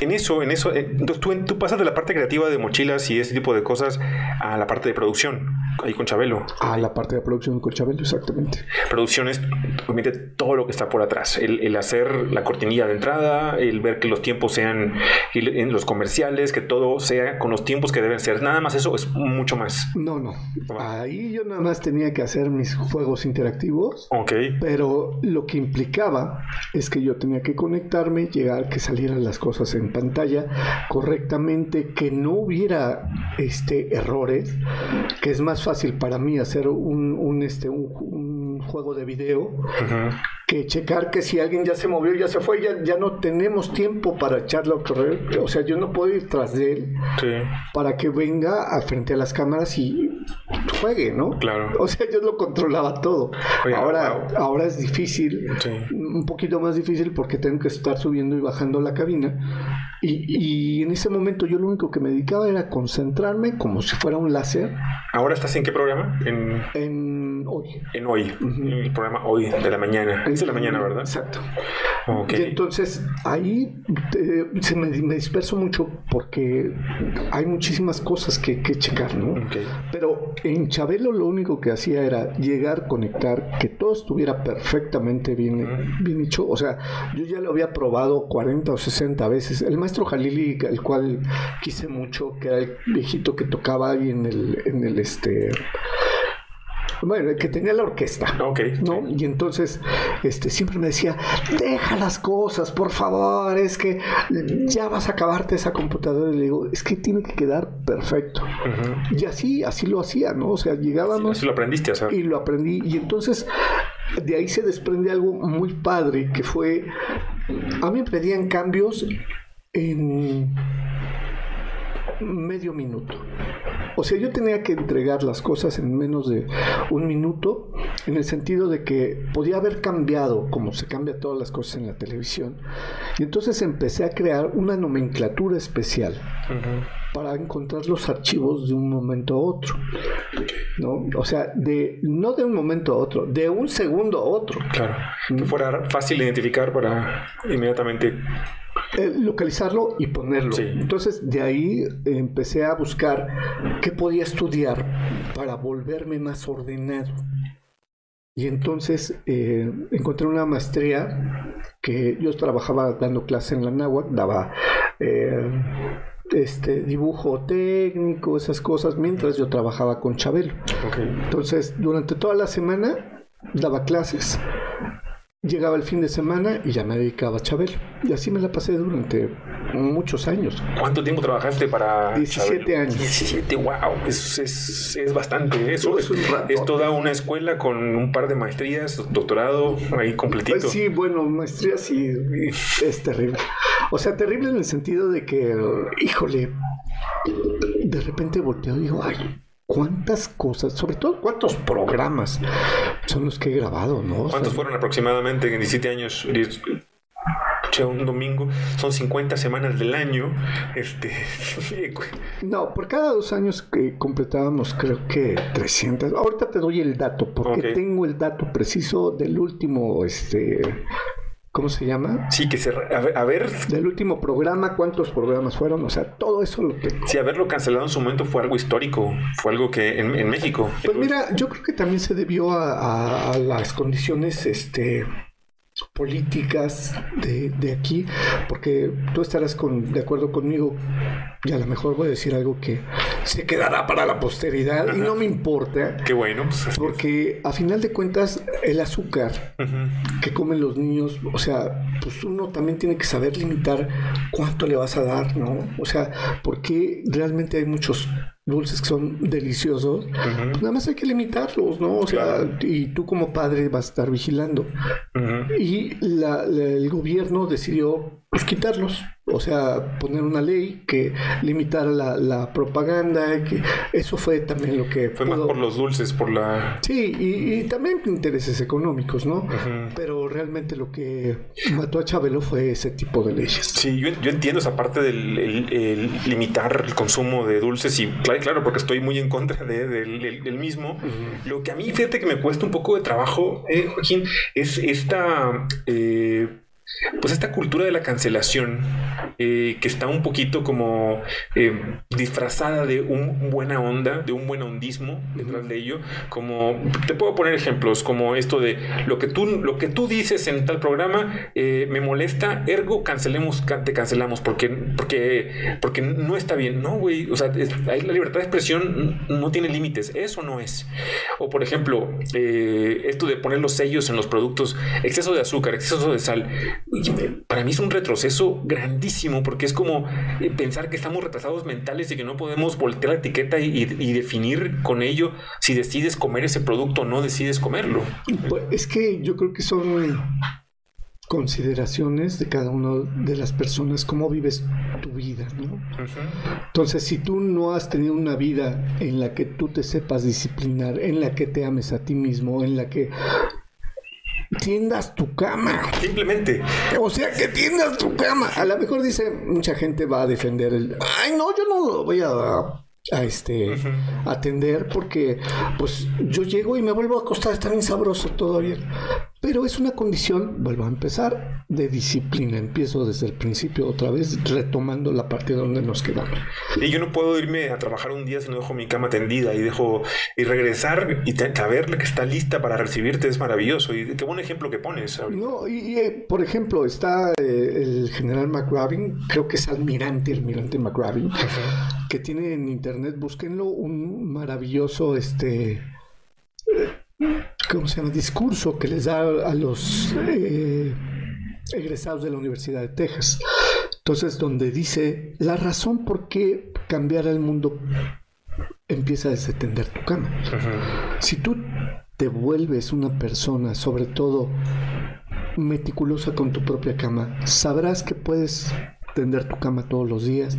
en, eso, en eso, eh, tú, tú, pasas de la parte creativa de mochilas y ese tipo de cosas a la parte de producción, ahí con Chabelo. A la parte de producción con Chabelo, exactamente. Producción es obviamente todo lo que está por atrás, el, el hacer la cortinilla de entrada, el ver que los tiempos sean en los comerciales, que todo sea con los tiempos que deben ser. Nada más eso es mucho más. No, no. Ahí yo nada más tenía tenía que hacer mis juegos interactivos. Ok. Pero lo que implicaba es que yo tenía que conectarme, llegar, que salieran las cosas en pantalla correctamente, que no hubiera este, errores, que es más fácil para mí hacer un, un, este, un, juego de video que checar que si alguien ya se movió, ya se fue, ya, ya no tenemos tiempo para echarlo a correr. O sea, yo no puedo ir tras de él para que venga a frente a las cámaras y juegue, ¿no? Claro. O sea, yo lo controlaba todo. ahora, ahora es difícil, un poquito más difícil porque tengo que estar subiendo y bajando la cabina. Y, y, en ese momento yo lo único que me dedicaba era concentrarme como si fuera un láser. ¿Ahora estás en qué programa? En, en Hoy. En Hoy, el programa Hoy de la mañana. Es de la mañana, ¿verdad? Exacto. Y entonces ahí se me, disperso mucho porque hay muchísimas cosas que, que checar, ¿no? Pero en Chabelo lo único que hacía era llegar, conectar, que todo estuviera perfectamente bien, bien hecho. O sea, yo ya lo había probado 40 o 60 veces. El maestro Jalili, el cual quise mucho, que era el viejito que tocaba ahí en el, en el este bueno, que tenía la orquesta. Ok. ¿no? Y entonces este, siempre me decía, deja las cosas, por favor, es que ya vas a acabarte esa computadora. Y le digo, es que tiene que quedar perfecto. Y así, así lo hacía, ¿no? O sea, llegábamos... Así lo aprendiste a hacer. Y lo aprendí. Y entonces de ahí se desprende algo muy padre, que fue, a mí me pedían cambios en medio minuto. O sea, yo tenía que entregar las cosas en menos de un minuto, en el sentido de que podía haber cambiado, como se cambia todas las cosas en la televisión. Y entonces empecé a crear una nomenclatura especial para encontrar los archivos de un momento a otro. ¿no? O sea, de, no de un momento a otro, de un segundo a otro. Claro. Que fuera fácil identificar para inmediatamente eh, localizarlo y ponerlo. Entonces de ahí empecé a buscar qué podía estudiar para volverme más ordenado. Y entonces eh, encontré una maestría que yo trabajaba dando clase en la náhuatl, daba eh, este dibujo técnico, esas cosas, mientras yo trabajaba con Chabelo. Entonces, durante toda la semana daba clases Llegaba el fin de semana y ya me dedicaba a Chabelo. Y así me la pasé durante muchos años. ¿Cuánto tiempo trabajaste para 17 años. 17, wow, es, es, es bastante. Eso es, es, toda una escuela con un par de maestrías, doctorado ahí completito. Pues sí, bueno, maestrías sí, es terrible. O sea, terrible en el sentido de que, híjole, de repente volteo y digo, ay, cuántas cosas, sobre todo cuántos programas son los que he grabado, ¿no? ¿Cuántos fueron aproximadamente en 17 años? un domingo, son 50 semanas del año. Este, no, por cada dos años que completábamos, creo que 300. Ahorita te doy el dato, porque tengo el dato preciso del último este, ¿Cómo se llama? Sí, que se. A ver, Del último programa, ¿cuántos programas fueron? O sea, todo eso lo tengo. Sí, haberlo cancelado en su momento fue algo histórico. Fue algo que en, México. Pues mira, yo creo que también se debió a, a las condiciones este, políticas de, de, aquí, porque tú estarás con, de acuerdo conmigo, y a lo mejor voy a decir algo que se quedará para la posteridad y no me importa. Qué bueno. Pues, porque a final de cuentas el azúcar que comen los niños, o sea, pues uno también tiene que saber limitar cuánto le vas a dar, ¿no? O sea, porque realmente hay muchos dulces que son deliciosos, pues nada más hay que limitarlos, ¿no? O sea, y tú como padre vas a estar vigilando. Y el gobierno decidió pues quitarlos. O sea, poner una ley que limitara la, propaganda, que eso fue también lo que... Fue más por los dulces, por la... Sí, y, también intereses económicos, ¿no? Pero realmente lo que mató a Chabelo fue ese tipo de leyes. Sí, yo, entiendo esa parte del limitar el consumo de dulces y claro, claro porque estoy muy en contra de, del, mismo. Lo que a mí, fíjate que me cuesta un poco de trabajo, eh, Joaquín, es esta... Eh, pues esta cultura de la cancelación eh, que está un poquito como eh, disfrazada de un buena onda, de un buen ondismo detrás de ello, como te puedo poner ejemplos como esto de lo que tú, lo que tú dices en tal programa eh, me molesta, ergo cancelemos, te cancelamos porque, porque, porque no está bien. No, güey, o sea, la libertad de expresión no tiene límites, eso no es. O por ejemplo, esto de poner los sellos en los productos, exceso de azúcar, exceso de sal para mí es un retroceso grandísimo porque es como eh, pensar que estamos retrasados mentales y que no podemos voltear la etiqueta y, definir con ello si decides comer ese producto o no decides comerlo. Pues, es que yo creo que son consideraciones de cada una de las personas, cómo vives tu vida, ¿no? Entonces, si tú no has tenido una vida en la que tú te sepas disciplinar, en la que te ames a ti mismo, en la que tiendas tu cama. Simplemente. O sea, que tiendas tu cama. A lo mejor dice, mucha gente va a defender el, ay, no, yo no lo voy a, a este, atender porque, pues, yo llego y me vuelvo a acostar, está bien sabroso todavía. Pero es una condición, vuelvo a empezar, de disciplina. Empiezo desde el principio otra vez, retomando la parte donde nos quedamos. Y yo no puedo irme a trabajar un día si no dejo mi cama tendida y dejo y regresar y saber que está lista para recibirte es maravilloso. Y qué buen ejemplo que pones. No, y, eh, por ejemplo, está eh, el general McRabin, creo que es almirante, almirante McRabin, que tiene en internet, búsquenlo, un maravilloso este ¿cómo se llama? discurso que les da a los eh, egresados de la Universidad de Texas. Entonces, donde dice la razón por qué cambiar el mundo empieza a desatender tu cama. Si tú te vuelves una persona, sobre todo meticulosa con tu propia cama, sabrás que puedes tender tu cama todos los días,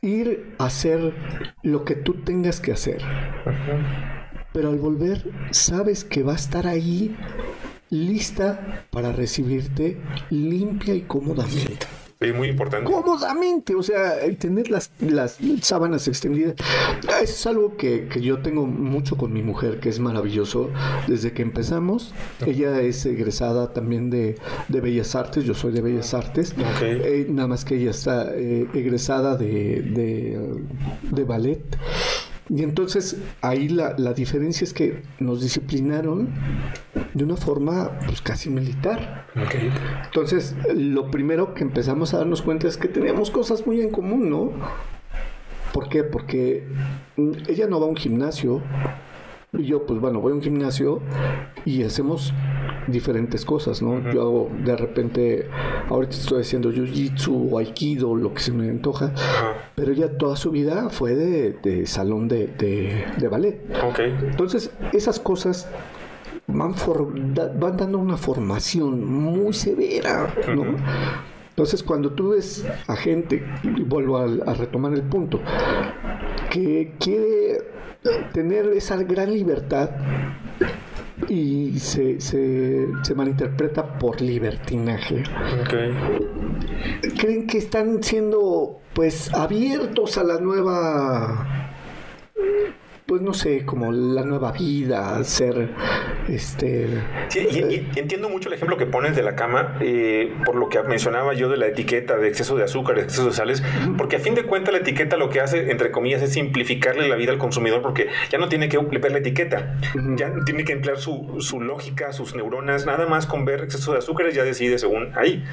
ir a hacer lo que tú tengas que hacer pero al volver sabes que va a estar ahí lista para recibirte limpia y cómodamente. Es muy importante. Cómodamente, o sea, tener las, las sábanas extendidas. Es algo que, yo tengo mucho con mi mujer, que es maravilloso. Desde que empezamos, ella es egresada también de, Bellas Artes, yo soy de Bellas Artes. Eh, nada más que ella está eh, egresada de, de, de ballet. Y entonces ahí la, diferencia es que nos disciplinaron de una forma pues casi militar. Entonces lo primero que empezamos a darnos cuenta es que teníamos cosas muy en común, ¿no? ¿Por qué? Porque ella no va a un gimnasio, y yo, pues bueno, voy a un gimnasio y hacemos diferentes cosas, ¿no? Yo de repente, ahorita estoy haciendo jiu-jitsu o aikido, lo que se me antoja, pero ella toda su vida fue de, salón de, de, ballet. Entonces, esas cosas van, van dando una formación muy severa, ¿no? Entonces, cuando tú ves a gente, y vuelvo a retomar el punto, que quiere tener esa gran libertad y se, se, se malinterpreta por libertinaje. Creen que están siendo pues abiertos a la nueva pues no sé, como la nueva vida, ser este... Sí, y, entiendo mucho el ejemplo que pones de la cama, eh, por lo que mencionaba yo de la etiqueta de exceso de azúcar, de exceso de sales, porque a fin de cuentas la etiqueta lo que hace, entre comillas, es simplificarle la vida al consumidor, porque ya no tiene que ver la etiqueta, ya tiene que emplear su, su lógica, sus neuronas, nada más con ver exceso de azúcares ya decide según ahí.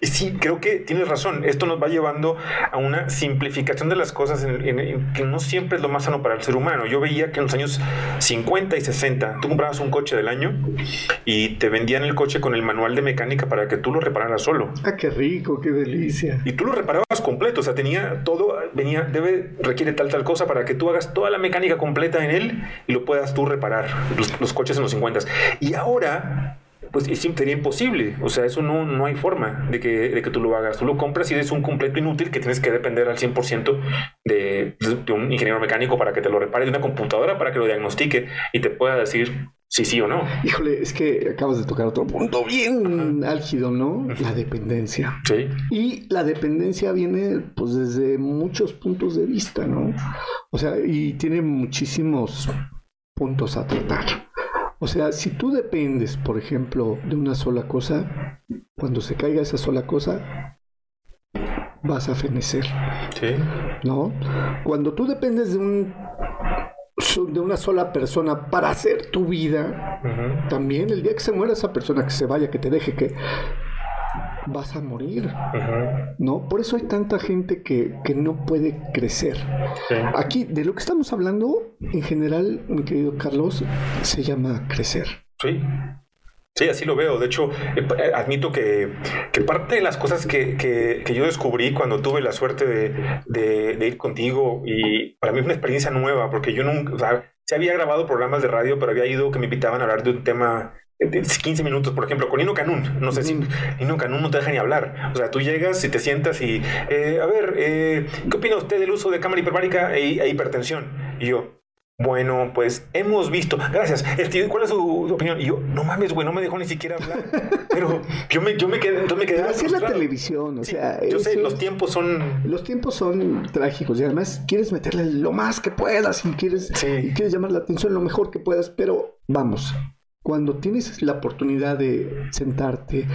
Y sí, creo que tienes razón. Esto nos va llevando a una simplificación de las cosas en, que no siempre es lo más sano para el ser humano. Yo veía que en los años 50 y 60 tú comprabas un coche del año y te vendían el coche con el manual de mecánica para que tú lo repararas solo. Ah, qué rico, qué delicia. Y tú lo reparabas completo, o sea, tenía todo, venía, debe, requiere tal, tal cosa para que tú hagas toda la mecánica completa en él y lo puedas tú reparar, los, los coches en los 50. Y ahora pues sería imposible. O sea, eso no, no hay forma de que, de que tú lo hagas. Tú lo compras y eres un completo inútil que tienes que depender al 100% de, de un ingeniero mecánico para que te lo repare, de una computadora para que lo diagnostique y te pueda decir si sí o no. Híjole, es que acabas de tocar otro punto bien álgido, ¿no? La dependencia. Sí. Y la dependencia viene pues desde muchos puntos de vista, ¿no? O sea, y tiene muchísimos puntos a tratar. O sea, si tú dependes, por ejemplo, de una sola cosa, cuando se caiga esa sola cosa, vas a fenecer. Sí. ¿No? Cuando tú dependes de un de una sola persona para hacer tu vida, también el día que se muera esa persona, que se vaya, que te deje, que vas a morir. ¿No? Por eso hay tanta gente que, no puede crecer. Aquí, de lo que estamos hablando, en general, mi querido Carlos, se llama crecer. Sí. Sí, así lo veo. De hecho, eh, eh, admito que, parte de las cosas que, yo descubrí cuando tuve la suerte de, ir contigo, y para mí es una experiencia nueva, porque yo nunca, o sea, se había grabado programas de radio, pero había ido que me invitaban a hablar de un tema 15 minutos, por ejemplo, con Nino Canún. No sé si Nino Canún no te deja ni hablar. O sea, tú llegas y te sientas y, eh, a ver, eh, ¿qué opina usted del uso de cámara hiperbárica e, e, hipertensión? Y yo, bueno, pues hemos visto. Gracias. ¿Cuál es su, opinión? Y yo, no mames, güey, no me dejó ni siquiera hablar. Pero yo me, yo me quedé. Entonces me quedé así es la televisión, o sea. Yo sé, los tiempos son. Los tiempos son trágicos y además quieres meterle lo más que puedas y quieres, y quieres llamar la atención lo mejor que puedas, pero vamos, cuando tienes la oportunidad de sentarte,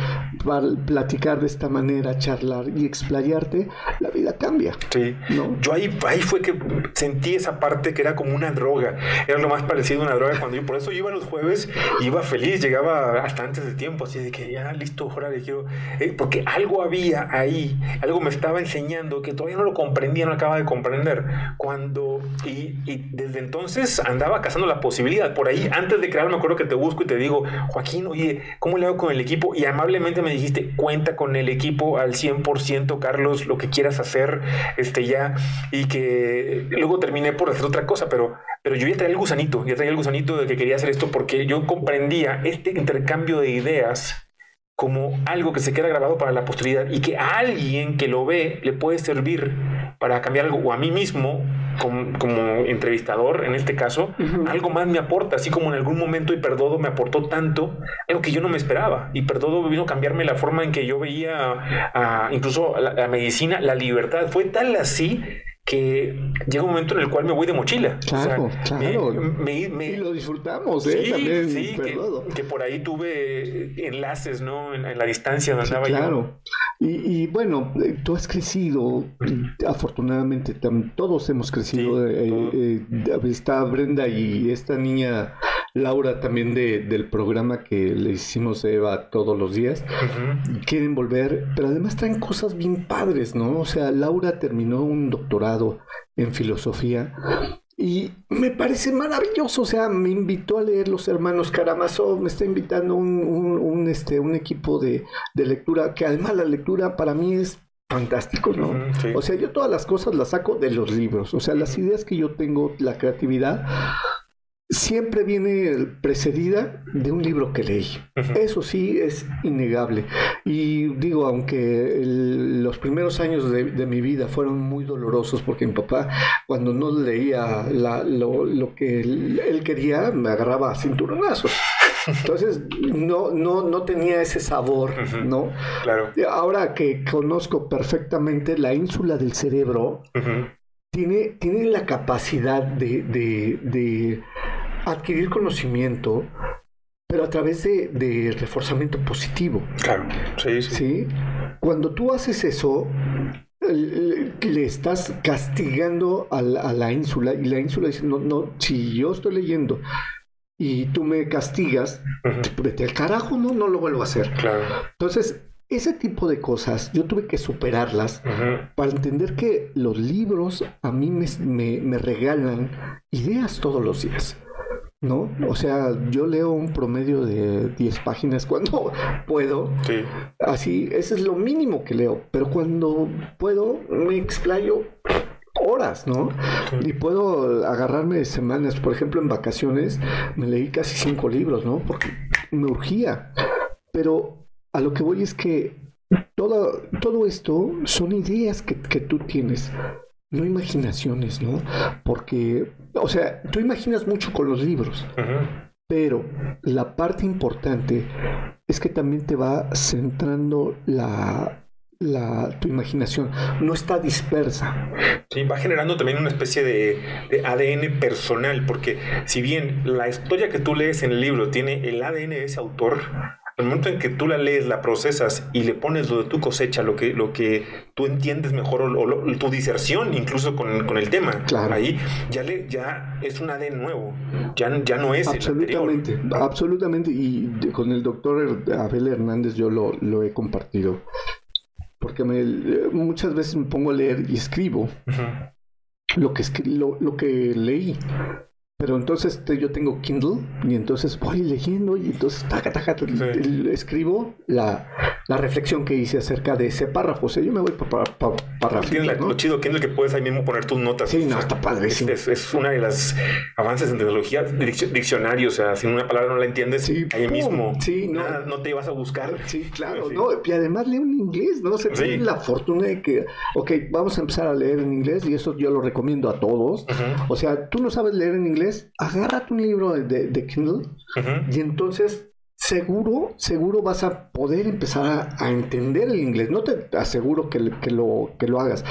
platicar de esta manera, charlar y explayarte, la vida cambia. Sí. ¿no? Yo ahí, ahí fue que sentí esa parte que era como una droga. Era lo más parecido a una droga cuando yo, por eso yo iba los jueves, iba feliz, llegaba hasta antes de tiempo, así de que ya listo, ahora le quiero. Eh, porque algo había ahí, algo me estaba enseñando que todavía no lo comprendía, no acaba de comprender. Cuando, y, y desde entonces andaba cazando la posibilidad. Por ahí, antes de crear, me acuerdo que te busco y te digo, Joaquín, oye, ¿cómo le hago con el equipo? Y amablemente me dijiste, cuenta con el equipo al 100%, Carlos, lo que quieras hacer, este ya, y que luego terminé por hacer otra cosa, pero, pero yo ya traía el gusanito, ya traía el gusanito de que quería hacer esto porque yo comprendía este intercambio de ideas como algo que se queda grabado para la posteridad y que a alguien que lo ve le puede servir para cambiar algo, o a mí mismo, como, entrevistador en este caso, algo más me aporta, así como en algún momento Hiperdodo me aportó tanto, algo que yo no me esperaba. Hiperdodo vino a cambiarme la forma en que yo veía incluso la, medicina, la libertad. Fue tal así que llega un momento en el cual me voy de mochila. Claro, claro. y lo disfrutamos, ¿eh? Sí, También, sí, que, por ahí tuve enlaces, ¿no? En, la distancia donde andaba claro. Y, bueno, eh, tú has crecido, afortunadamente, todos hemos crecido. Eh, eh, está Brenda y esta niña Laura también de, del programa que le hicimos Eva todos los días. Quieren volver, pero además traen cosas bien padres, ¿no? O sea, Laura terminó un doctorado en filosofía y me parece maravilloso, o sea, me invitó a leer Los Hermanos Karamazov, me está invitando un, un, este, un equipo de, de, lectura, que además la lectura para mí es fantástico, ¿no? O sea, yo todas las cosas las saco de los libros, o sea, las ideas que yo tengo, la creatividad, siempre viene precedida de un libro que leí. Eso sí es innegable. Y digo, aunque los primeros años de, mi vida fueron muy dolorosos porque mi papá, cuando no leía lo, que él, quería, me agarraba a cinturonazos. Entonces, no, no, no tenía ese sabor, ¿no? Claro. Ahora que conozco perfectamente la ínsula del cerebro, tiene, tiene la capacidad de, de adquirir conocimiento, pero a través de, reforzamiento positivo. Claro, sí, sí. Cuando tú haces eso, le estás castigando a la, ínsula y la ínsula dice, no, no, si yo estoy leyendo y tú me castigas, vete al carajo, no, no lo vuelvo a hacer. Claro. Entonces, ese tipo de cosas yo tuve que superarlas para entender que los libros a mí me, me regalan ideas todos los días. ¿No? O sea, yo leo un promedio de 10 páginas cuando puedo. Sí. Así, ese es lo mínimo que leo. Pero cuando puedo, me explayo horas, ¿no? Y puedo agarrarme semanas. Por ejemplo, en vacaciones me leí casi cinco libros, ¿no? Porque me urgía. Pero a lo que voy es que todo, todo esto son ideas que, que tú tienes no imaginaciones, ¿no? Porque, o sea, tú imaginas mucho con los libros, pero la parte importante es que también te va centrando la, la, tu imaginación, no está dispersa. Sí, va generando también una especie de, de, ADN personal, porque si bien la historia que tú lees en el libro tiene el ADN de ese autor, el momento en que tú la lees, la procesas y le pones lo de tu cosecha, lo que, lo que tú entiendes mejor, o, tu diserción incluso con, con el tema, ahí ya, le, ya es un ADN nuevo, ya, ya no es absolutamente, el Absolutamente, y con el doctor Abel Hernández yo lo, lo he compartido, porque me, muchas veces me pongo a leer y escribo. Lo que, lo, lo que leí pero entonces yo tengo Kindle y entonces voy leyendo y entonces taca, taca, escribo la, la, reflexión que hice acerca de ese párrafo. O sea, yo me voy para pa, pa, ¿no? Lo chido Kindle que puedes ahí mismo poner tus notas. Sí, no, está padre. Es, es, una de las avances en tecnología, diccionario. O sea, si una palabra no la entiendes, ahí mismo sí, no. no te vas a buscar. Sí, claro. No, y además leo en inglés, ¿no? O sea, la fortuna de que, ok, vamos a empezar a leer en inglés y eso yo lo recomiendo a todos. O sea, tú no sabes leer en inglés agarra tu libro de, Kindle y entonces seguro, seguro vas a poder empezar a, entender el inglés. No te aseguro que, lo, que lo hagas,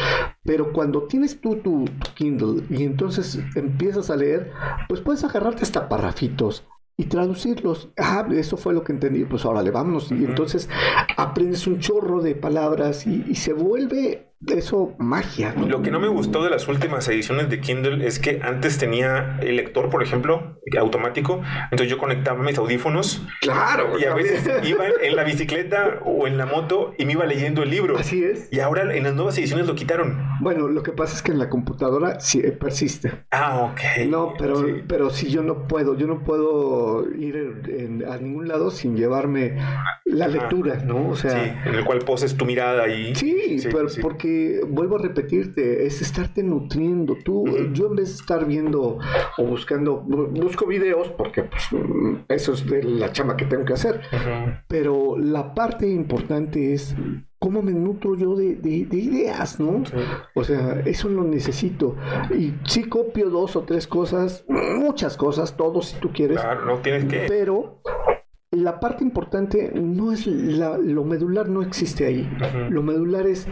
pero cuando tienes tú tu, Kindle y entonces empiezas a leer, pues puedes agarrarte hasta parrafitos y traducirlos. Ah, eso fue lo que entendí. Pues ahora le vámonos. Y entonces aprendes un chorro de palabras y se vuelve eso magia. Lo que no me gustó de las últimas ediciones de Kindle es que antes tenía el lector, por ejemplo, automático. Entonces yo conectaba mis audífonos. Claro. Y a veces iba en la bicicleta o en la moto y me iba leyendo el libro. Así es. Y ahora en las nuevas ediciones lo quitaron. Bueno, lo que pasa es que en la computadora sí eh, persiste. Ah, ok. No, pero, pero si yo no puedo, yo no puedo ir a ningún lado sin llevarme la lectura, ¿no? O sea, sí, en el cual poses tu mirada y... Sí, pero porque, vuelvo a repetirte, es estarte nutriendo. Tú, yo en vez de estar viendo o buscando, busco videos porque pues, eso es de la chama que tengo que hacer, pero la parte importante es cómo me nutro yo de, de, ideas, ¿no? O sea, eso lo necesito. Y sí copio dos o tres cosas, muchas cosas, todo si tú quieres. Claro, no tienes que... Pero la parte importante no es lo medular, no existe ahí. Lo medular es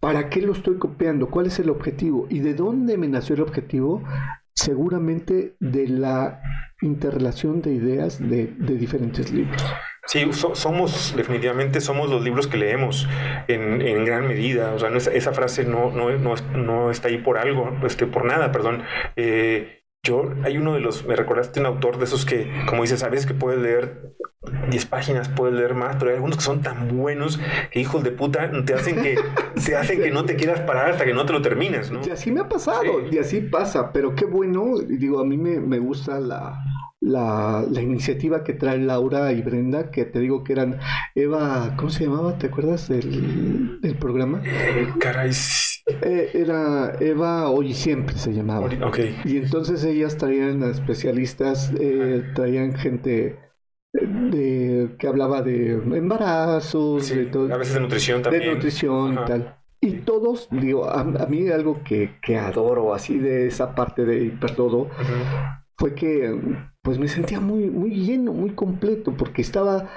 para qué lo estoy copiando, cuál es el objetivo y de dónde me nació el objetivo. Seguramente de la interrelación de ideas de, diferentes libros. Sí, somos, definitivamente somos los libros que leemos en, gran medida. O sea, esa, frase no, no, no, está ahí por algo, este, por nada, perdón. Eh, yo, hay uno de los, me recordaste un autor de esos que, como dices, veces que puedes leer 10 páginas, puedes leer más, pero hay algunos que son tan buenos que hijos de puta te hacen que, te hacen que no te quieras parar hasta que no te lo termines, ¿no? Y así me ha pasado, y así pasa, pero qué bueno, digo, a mí me, me gusta la, la, la, iniciativa que trae Laura y Brenda, que te digo que eran Eva, ¿cómo se llamaba? ¿Te acuerdas del, del programa? caray, eh, era Eva Hoy y Siempre se llamaba. Y entonces ellas traían especialistas, eh, traían gente eh, de, que hablaba de embarazos, a veces de nutrición también. De nutrición y tal. Y todos, digo, a, mí algo que, que, adoro así de esa parte de hipertodo fue que pues me sentía muy, muy lleno, muy completo, porque estaba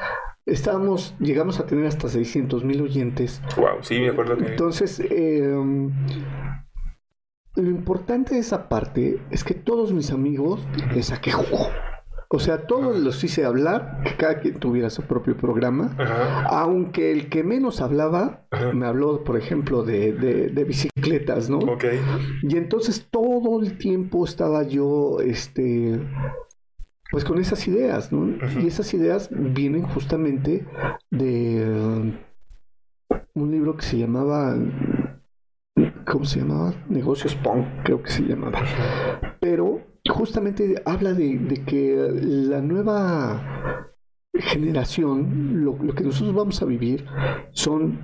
estábamos, llegamos a tener hasta 600 mil oyentes. Wow, sí, me acuerdo que... Entonces, em, lo importante de esa parte es que todos mis amigos les saqué jugo. O sea, todos los hice hablar, que cada quien tuviera su propio programa, aunque el que menos hablaba me habló, por ejemplo, de, de, bicicletas, ¿no? Ok. Y entonces todo el tiempo estaba yo, este, pues con esas ideas, ¿no? Y esas ideas vienen justamente de uh, un libro que se llamaba, ¿cómo se llamaba? Negocios Punk, creo que se llamaba. Pero justamente habla de, que la nueva generación, lo, lo, que nosotros vamos a vivir, son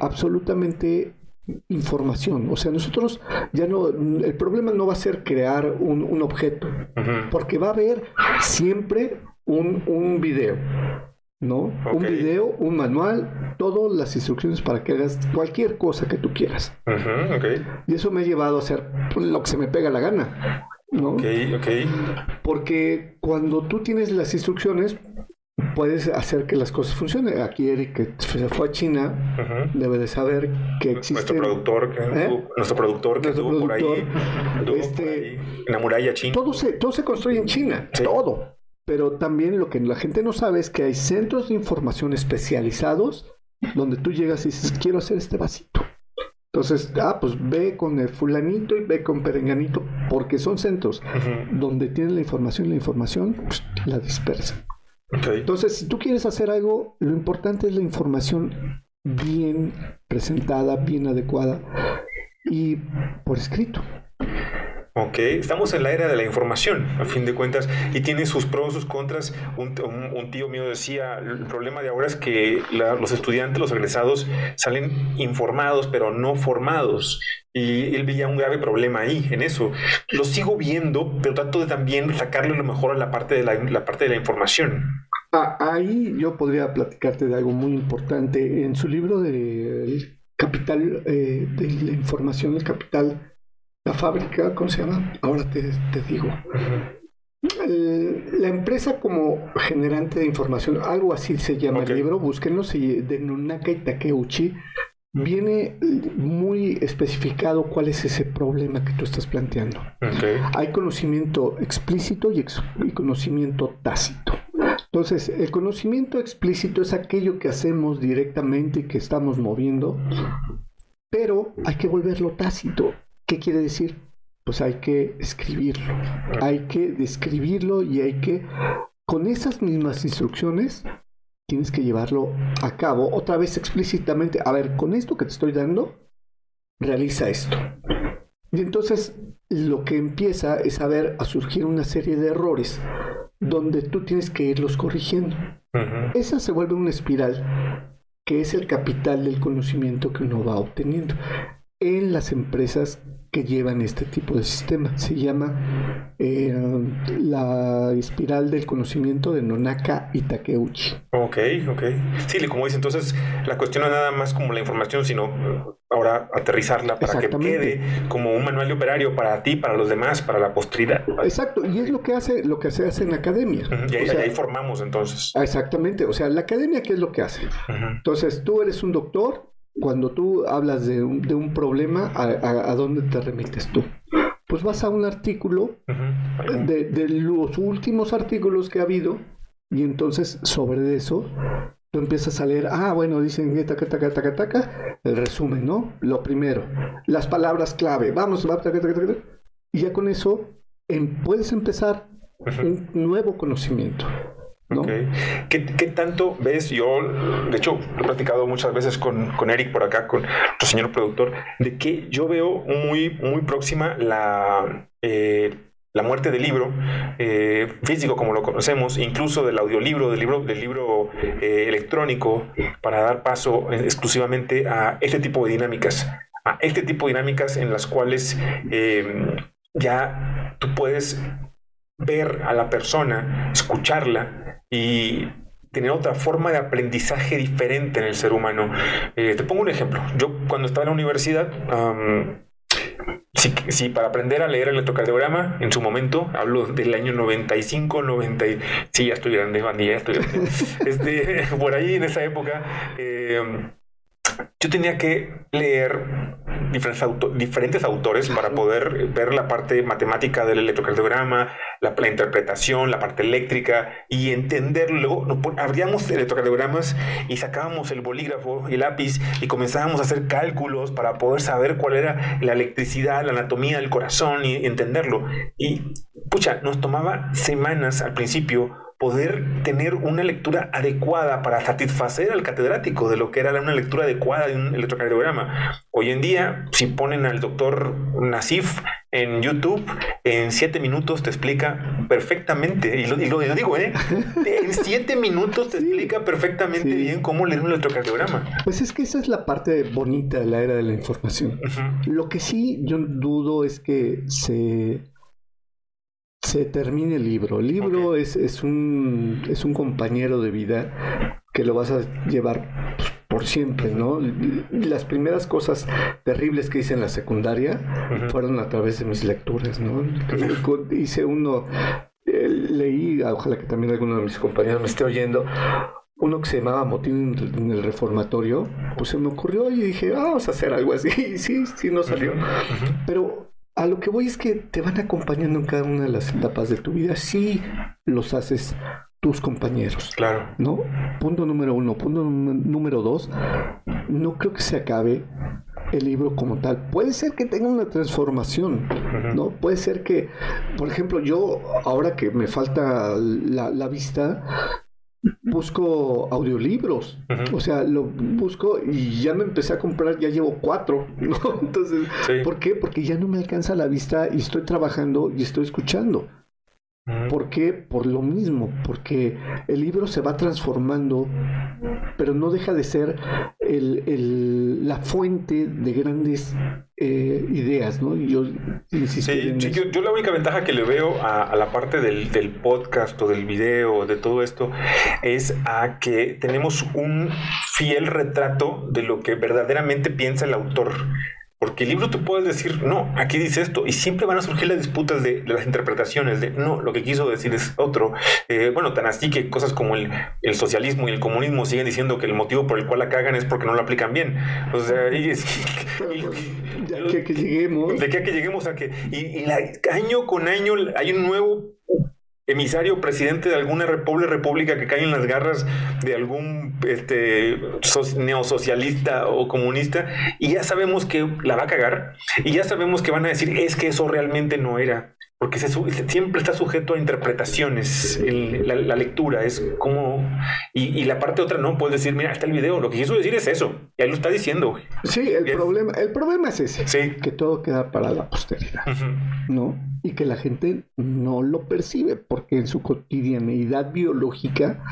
absolutamente información. O sea, nosotros ya no, el problema no va a ser crear un, objeto, porque va a haber siempre un, un video. ¿no? Un video, un manual, todas las instrucciones para que hagas cualquier cosa que tú quieras. Y eso me ha llevado a hacer lo que se me pega la gana. ¿No? Ok, ok. Porque cuando tú tienes las instrucciones, puedes hacer que las cosas funcionen. Aquí Eric, que se fue a China, debe de saber que existe... Nuestro productor, que, ¿Eh? nuestro productor que estuvo por ahí, este, en la muralla china. Todo se, todo se construye en China, todo. Pero también lo que la gente no sabe es que hay centros de información especializados donde tú llegas y dices, quiero hacer este vasito. Entonces, ah, pues ve con el fulanito y ve con perenganito, porque son centros donde tienen la información y la información pues, la dispersan. Entonces, si tú quieres hacer algo, lo importante es la información bien presentada, bien adecuada y por escrito. Ok, estamos en la era de la información, a fin de cuentas, y tiene sus pros, sus contras. Un, tío mío decía, el problema de ahora es que los estudiantes, los egresados, salen informados, pero no formados. Y él veía un grave problema ahí, en eso. Lo sigo viendo, pero trato de también sacarle lo mejor a la parte de la, parte de la información. Ah, ahí yo podría platicarte de algo muy importante. En su libro de Capital eh, de la Información, el Capital la fábrica, ¿cómo se llama? Ahora te, digo. la empresa como generante de información, algo así se llama el libro, búsquenlo, de Nonaka y Takeuchi, viene muy especificado cuál es ese problema que tú estás planteando. Hay conocimiento explícito y, y, conocimiento tácito. Entonces, el conocimiento explícito es aquello que hacemos directamente y que estamos moviendo, pero hay que volverlo tácito. ¿Qué quiere decir? Pues hay que escribirlo, hay que describirlo y hay que, con esas mismas instrucciones, tienes que llevarlo a cabo otra vez explícitamente. A ver, con esto que te estoy dando, realiza esto. Y entonces lo que empieza es a ver, a surgir una serie de errores donde tú tienes que irlos corrigiendo. Esa se vuelve una espiral que es el capital del conocimiento que uno va obteniendo en las empresas que llevan este tipo de sistema. Se llama eh, la espiral del conocimiento de Nonaka y Takeuchi. Ok, ok. Sí, como dice, entonces la cuestión no es nada más como la información, sino ahora aterrizarla para que quede como un manual de operario para ti, para los demás, para la posteridad. Exacto, y es lo que hace, lo que se hace en la academia. Y ahí, formamos entonces. Exactamente, o sea, la academia, ¿qué es lo que hace? Entonces, tú eres un doctor, cuando tú hablas de un, de un problema, a, dónde te remites tú? Pues vas a un artículo de, de, los últimos artículos que ha habido y entonces sobre eso tú empiezas a leer, ah, bueno, dicen taca, taca, taca, taca, el resumen, ¿no? Lo primero, las palabras clave, vamos, taca, taca, taca, y ya con eso em, puedes empezar un nuevo conocimiento. ¿Qué, tanto ves? Yo, de hecho, he platicado muchas veces con, con, Eric por acá, con nuestro señor productor, de que yo veo muy, muy próxima la, eh, la muerte del libro eh, físico como lo conocemos, incluso del audiolibro, del libro, del libro eh, electrónico, para dar paso exclusivamente a este tipo de dinámicas, a este tipo de dinámicas en las cuales ya tú puedes ver a la persona, escucharla y tener otra forma de aprendizaje diferente en el ser humano. Eh, te pongo un ejemplo. Yo cuando estaba en la universidad, si, para aprender a leer el electrocardiograma, en su momento, hablo del año 95, 90, sí, ya estoy grande, bandilla, ya estoy grande. este, por ahí en esa época, eh, yo tenía que leer diferentes, autores para poder ver la parte matemática del electrocardiograma, la, interpretación, la parte eléctrica y entenderlo. abríamos electrocardiogramas y sacábamos el bolígrafo y el lápiz y comenzábamos a hacer cálculos para poder saber cuál era la electricidad, la anatomía del corazón y entenderlo. Y, pucha, nos tomaba semanas al principio poder tener una lectura adecuada para satisfacer al catedrático de lo que era una lectura adecuada de un electrocardiograma. Hoy en día, si ponen al doctor Nasif en YouTube, en siete minutos te explica perfectamente, y lo, digo, ¿eh? En siete minutos te explica perfectamente bien cómo leer un electrocardiograma. Pues es que esa es la parte bonita de la era de la información. Lo que sí yo dudo es que se se termine el libro. El libro es, es, un, es un compañero de vida que lo vas a llevar pues, por siempre, ¿no? Las primeras cosas terribles que hice en la secundaria fueron a través de mis lecturas, ¿no? Hice uno, leí, ojalá que también alguno de mis compañeros me esté oyendo, uno que se llamaba Motín en el Reformatorio, pues se me ocurrió y dije, ah, vamos a hacer algo así. sí, sí, no salió. Pero a lo que voy es que te van acompañando en cada una de las etapas de tu vida. Sí los haces tus compañeros. Claro. ¿No? Punto número uno. Punto número dos. No creo que se acabe el libro como tal. Puede ser que tenga una transformación, ¿no? Puede ser que, por ejemplo, yo, ahora que me falta la, la vista, busco audiolibros, o sea, lo busco y ya me empecé a comprar, ya llevo cuatro, ¿no? Entonces, ¿por qué? Porque ya no me alcanza la vista y estoy trabajando y estoy escuchando. ¿Por qué? Por lo mismo, porque el libro se va transformando, pero no deja de ser el, la fuente de grandes eh, ideas, ¿no? Yo, yo, la única ventaja que le veo a, la parte del, del, podcast o del video, de todo esto, es a que tenemos un fiel retrato de lo que verdaderamente piensa el autor. Porque el libro tú puedes decir, no, aquí dice esto, y siempre van a surgir las disputas de, las interpretaciones, de no, lo que quiso decir es otro. Eh, bueno, tan así que cosas como el, socialismo y el comunismo siguen diciendo que el motivo por el cual la cagan es porque no la aplican bien. O sea, y es, de que, lleguemos. De que, que lleguemos a que. Y, y la, año con año hay un nuevo emisario, presidente de alguna república que cae en las garras de algún este, neosocialista o comunista, y ya sabemos que la va a cagar, y ya sabemos que van a decir, es que eso realmente no era porque se, siempre está sujeto a interpretaciones, la, lectura es como, y, la parte otra no, puedes decir, mira, está el video, lo que quiso decir es eso, y ahí lo está diciendo. Sí, el, problema, el problema es ese, que todo queda para la posteridad, ¿no? Y que la gente no lo percibe, porque en su cotidianeidad biológica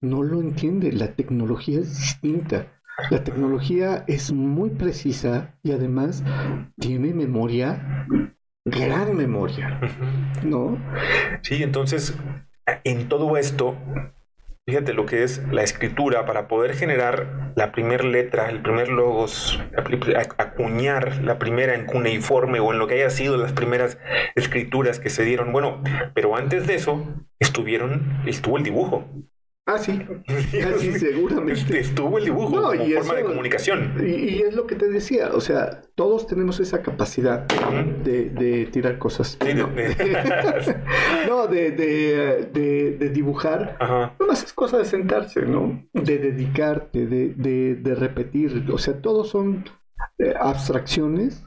no lo entiende, la tecnología es distinta. La tecnología es muy precisa y además tiene memoria gran memoria, ¿no? Sí, entonces, en todo esto, fíjate lo que es la escritura para poder generar la primera letra, el primer logos, acuñar la primera en cuneiforme o en lo que haya sido las primeras escrituras que se dieron. Bueno, pero antes de eso estuvieron, estuvo el dibujo. Ah, sí, ah, seguramente. Estuvo el dibujo como forma de comunicación. Y, es lo que te decía, o sea, todos tenemos esa capacidad de, tirar cosas. no, de, de, dibujar. No más es cosa de sentarse, ¿no? De dedicarte, de, repetir. O sea, todos son eh, abstracciones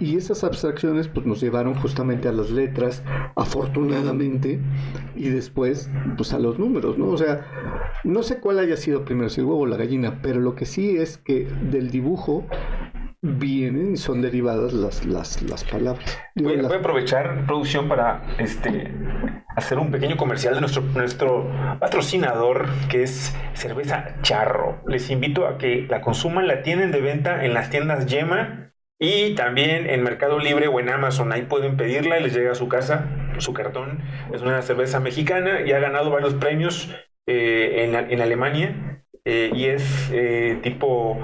y esas abstracciones pues nos llevaron justamente a las letras, afortunadamente, y después pues a los números, ¿no? O sea, no sé cuál haya sido primero, si el huevo o la gallina, pero lo que sí es que del dibujo vienen y son derivadas las, las, las palabras. Voy, a aprovechar producción para este hacer un pequeño comercial de nuestro, nuestro patrocinador que es cerveza charro. Les invito a que la consuman, la tienen de venta en las tiendas Yema y también en Mercado Libre o en Amazon, ahí pueden pedirla y les llega a su casa su cartón. Es una cerveza mexicana y ha ganado varios premios eh, en, en, Alemania. Eh, y es eh, tipo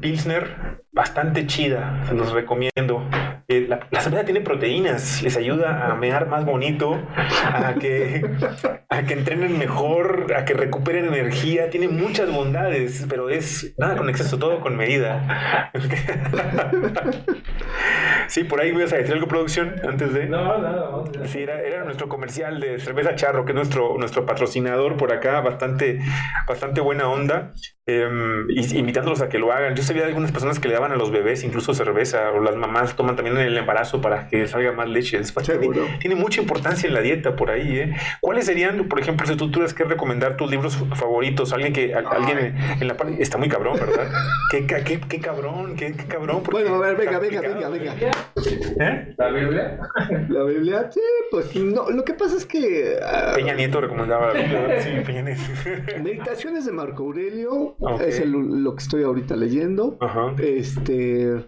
Pilsner, bastante chida, se los recomiendo. Eh, cerveza tiene proteínas, les ayuda a mear más bonito, a que, a que entrenen mejor, a que recuperen energía, tiene muchas bondades, pero es nada con exceso, todo con medida. sí, por ahí voy a decir algo, producción, antes de... No, nada, Sí, era, era, nuestro comercial de cerveza charro, que es nuestro, nuestro patrocinador por acá, bastante, bastante buena onda, eh, invitándolos a que lo hagan. Yo sabía de algunas personas que le daban a los bebés incluso cerveza, o las mamás toman también en el embarazo para que salga más leche. Tiene, mucha importancia en la dieta por ahí. ¿eh? ¿Cuáles serían, por ejemplo, si tú tuvieras que recomendar tus libros favoritos? Alguien que alguien en, la parte está muy cabrón, ¿verdad? ¿Qué, qué, qué, cabrón, qué, cabrón. Bueno, a ver, venga, venga, venga, venga. ¿Eh? ¿La Biblia? La Biblia, sí, pues no. Lo que pasa es que. Ah, Peña Nieto recomendaba la Biblia. sí, Peña Nieto. Meditaciones de Marco Aurelio es lo que estoy ahorita leyendo. Ajá. Este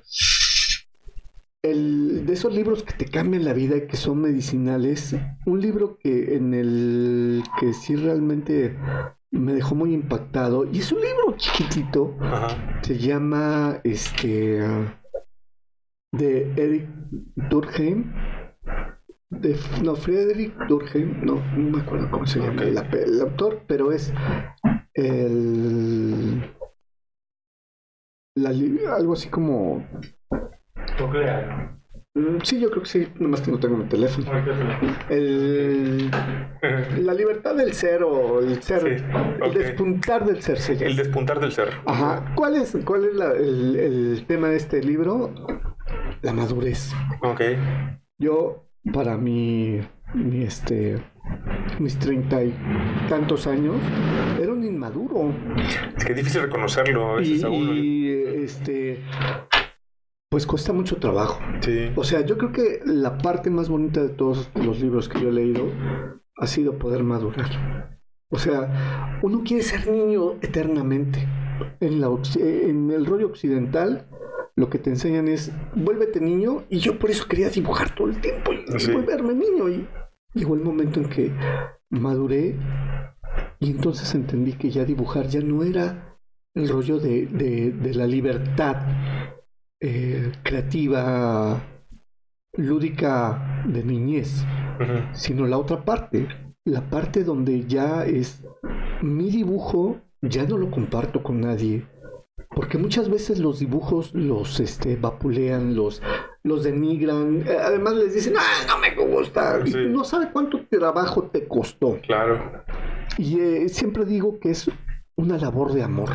el, de esos libros que te cambian la vida y que son medicinales, un libro que en el que sí realmente me dejó muy impactado y es un libro chiquitito, se llama este de Eric Durkheim de, no, Friedrich Durkheim, no, no me acuerdo cómo se llama el, el autor, pero es el la, algo así como Mm, Sí, yo creo que sí, nomás que no tengo mi teléfono. El, la libertad del ser o el ser, Sí, el despuntar del ser se. El despuntar del ser. Ajá. ¿Cuál es, cuál es la- el, el tema de este libro? La madurez. Ok. Yo, para mi, mi este, mis treinta y tantos años, era un inmaduro. Es que es difícil reconocerlo a Y, veces a uno. y, este, pues cuesta mucho trabajo. Sí. O sea, yo creo que la parte más bonita de todos los libros que yo he leído ha sido poder madurar. O sea, uno quiere ser niño eternamente. En, la, en el rollo occidental, lo que te enseñan es, vuélvete niño, y yo por eso quería dibujar todo el tiempo y Sí. volverme niño. Y llegó el momento en que maduré y entonces entendí que ya dibujar ya no era el rollo de, de- de la libertad eh, creativa, lúdica de niñez, sino la otra parte, la parte donde ya es mi dibujo, ya no lo comparto con nadie. Porque muchas veces los dibujos los este, vapulean, los, los denigran, eh, además les dicen, ah, no me gusta, y no sabe cuánto trabajo te costó. Claro. Y eh, siempre digo que es una labor de amor.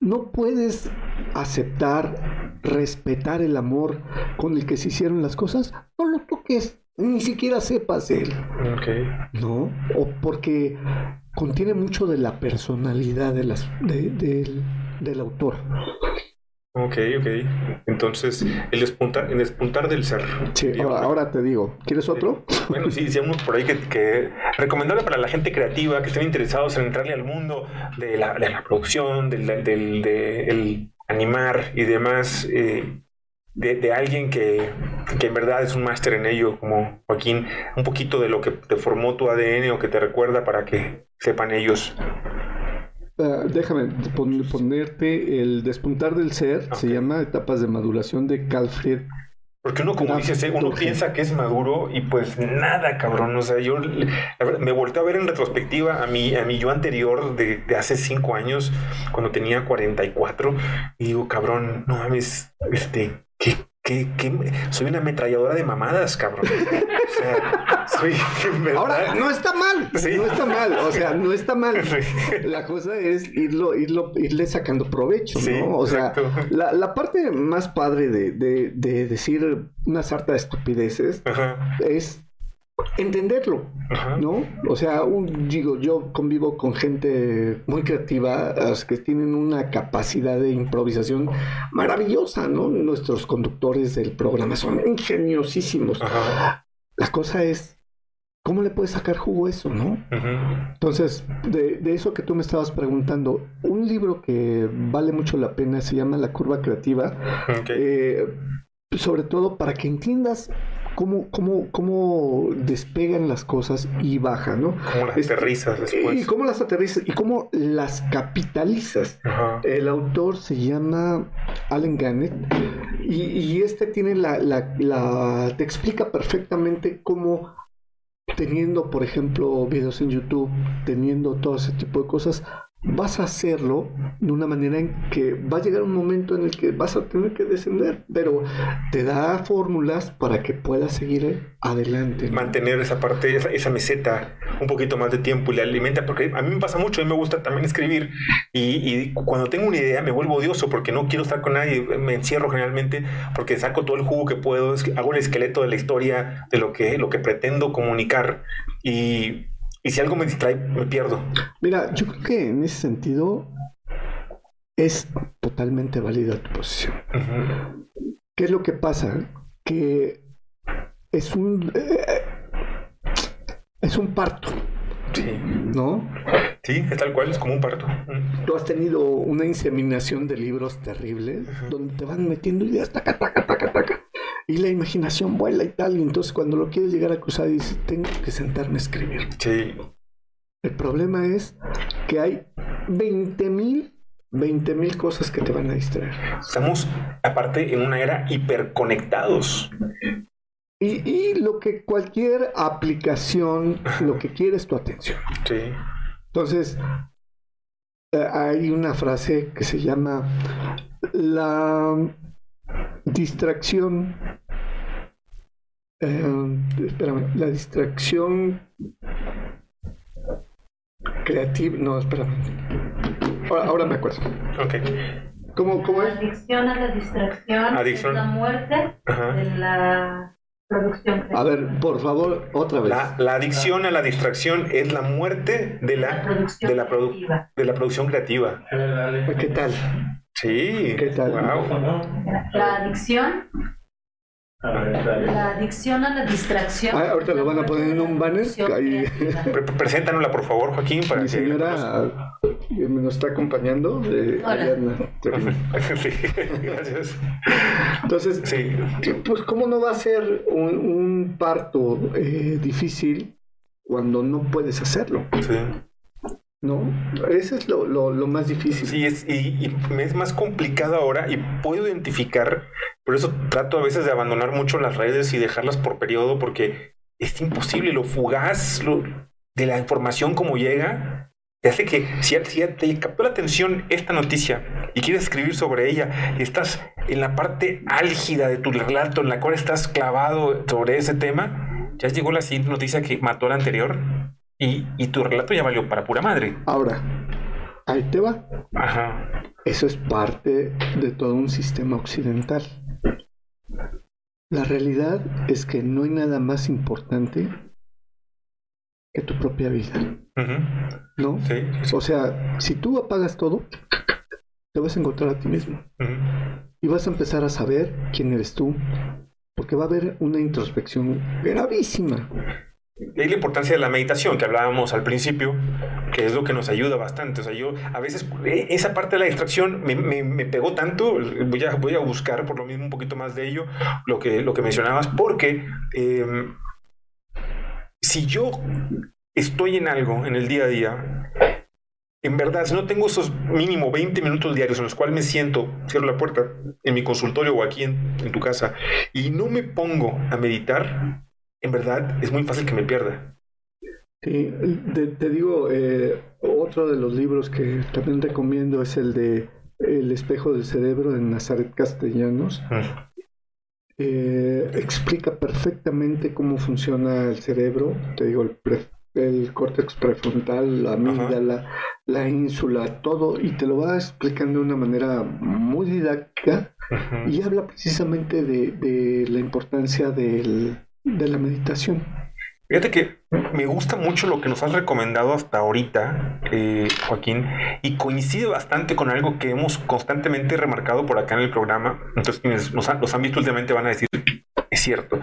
No puedes aceptar, respetar el amor con el que se hicieron las cosas. No lo toques, ni siquiera sepas de él. ¿no? O porque contiene mucho de la personalidad de las, de- del- del autor. Ok, ok. Entonces, el despuntar, el despuntar del ser. Sí, ahora, ahora te digo, ¿quieres otro? Bueno, sí, sí, uno por ahí que, que recomendable para la gente creativa que estén interesados en entrarle al mundo de la, de la producción, del, del de el animar y demás, eh, de, de alguien que, que en verdad es un máster en ello, como Joaquín, un poquito de lo que te formó tu ADN o que te recuerda para que sepan ellos. Ah, déjame pon- ponerte el despuntar del ser, se llama Etapas de Maduración de Calfred. Porque uno, como dices, eh, uno piensa que es maduro y pues nada, cabrón. O sea, yo verdad, me volteé a ver en retrospectiva a mi, a mi yo anterior de, de hace cinco años, cuando tenía 44, y digo, cabrón, no mames, este, ¿qué, qué, qué? Soy una ametralladora de mamadas, cabrón. O sea, soy. Ahora, no está mal, Sí. no está mal, o sea, no está mal. La cosa es irlo, irlo, irle sacando provecho, Sí, ¿no? O sea, la, la parte más padre de, de, de decir una sarta de estupideces Ajá, es entenderlo, ajá. ¿no? O sea, un, digo, yo convivo con gente muy creativa, que tienen una capacidad de improvisación maravillosa, ¿no? Nuestros conductores del programa son ingeniosísimos. Ajá. La cosa es, ¿cómo le puedes sacar jugo a eso, no? Entonces, de, de eso que tú me estabas preguntando, un libro que vale mucho la pena se llama La Curva Creativa, eh, sobre todo para que entiendas cómo, cómo, cómo despegan las cosas y bajan, ¿no? Como las este, aterrizas Y después. cómo las aterrizas y cómo las capitalizas. Ajá. El autor se llama Allen Gannett y, y este tiene la, la- la- te explica perfectamente cómo teniendo, por ejemplo, videos en YouTube, teniendo todo ese tipo de cosas, vas a hacerlo de una manera en que va a llegar un momento en el que vas a tener que descender, pero te da fórmulas para que puedas seguir adelante. ¿no? mantener esa parte, esa, esa meseta un poquito más de tiempo y la alimenta, porque a mí me pasa mucho, a mí me gusta también escribir y, y cuando tengo una idea me vuelvo odioso porque no quiero estar con nadie, me encierro generalmente porque saco todo el jugo que puedo, hago el esqueleto de la historia, de lo que, lo que pretendo comunicar y, y si algo me distrae me pierdo. Mira, yo creo que en ese sentido es totalmente válida tu posición. ¿Qué es lo que pasa? Que es un eh, es un parto, Sí, ¿no? sí, es tal cual, es como un parto. Tú has tenido una inseminación de libros terribles donde te van metiendo ideas, taca, taca, taca, taca. Y la imaginación vuela y tal. Y entonces cuando lo quieres llegar a cruzar dices, tengo que sentarme a escribir. Sí, El problema es que hay 20 mil, 20 mil cosas que te van a distraer. estamos aparte en una era hiperconectados. Y, lo que cualquier aplicación, lo que quiere es tu atención. Sí. Entonces, eh, hay una frase que se llama la distracción. Eh, espérame, la distracción creativa. No, espérame. Ahora, me acuerdo. Ok. ¿Cómo, cómo es? Adicción a la distracción. Adicción. Es la muerte de la producción creativa. A ver, por favor, otra vez. La, adicción a la distracción es la muerte de la, producción de la, creativa. de la producción creativa. ¿Qué tal? Sí. ¿Qué tal? La adicción la adicción a la distracción. Ah, ahorita lo van a poner en un banner. Ahí. Preséntanosla, por favor, Joaquín. Para Mi señora que me nos está acompañando. Eh, sí, gracias. Entonces, sí. pues, ¿cómo no va a ser un, un parto eh, difícil cuando no puedes hacerlo? Sí. ¿No? Eso es lo, lo, más difícil. Sí, es, y, y, es más complicado ahora y puedo identificar, por eso trato a veces de abandonar mucho las redes y dejarlas por periodo porque es imposible, lo fugaz lo, de la información como llega, te hace que si, si te captó la atención esta noticia y quieres escribir sobre ella y estás en la parte álgida de tu relato en la cual estás clavado sobre ese tema, ya llegó la siguiente noticia que mató a la anterior y, tu relato ya valió para pura madre. Ahora, ahí te va. Ajá. Eso es parte de todo un sistema occidental. La realidad es que no hay nada más importante que tu propia vida. ¿No? Sí, O sea, si tú apagas todo, te vas a encontrar a ti mismo. Y vas a empezar a saber quién eres tú. Porque va a haber una introspección gravísima de ahí la importancia de la meditación que hablábamos al principio, que es lo que nos ayuda bastante. O sea, yo a veces eh, esa parte de la distracción me, me, pegó tanto, voy a, voy a buscar por lo mismo un poquito más de ello, lo que, lo que mencionabas, porque em, si yo estoy en algo en el día a día, en verdad, si no tengo esos mínimo 20 minutos diarios en los cuales me siento, cierro la puerta en mi consultorio o aquí en, en tu casa, y no me pongo a meditar, en verdad es muy fácil que me pierda. Sí, te, digo, eh, otro de los libros que también recomiendo es el de El espejo del cerebro de Nazaret Castellanos. Eh, explica perfectamente cómo funciona el cerebro, te digo, el, el córtex prefrontal, la amígdala, la ínsula, todo, y te lo va explicando de una manera muy didáctica y habla precisamente de, de la importancia del de la meditación. Fíjate que me gusta mucho lo que nos has recomendado hasta ahorita, eh, Joaquín, y coincide bastante con algo que hemos constantemente remarcado por acá en el programa. Entonces, quienes nos han, visto últimamente van a decir, es cierto.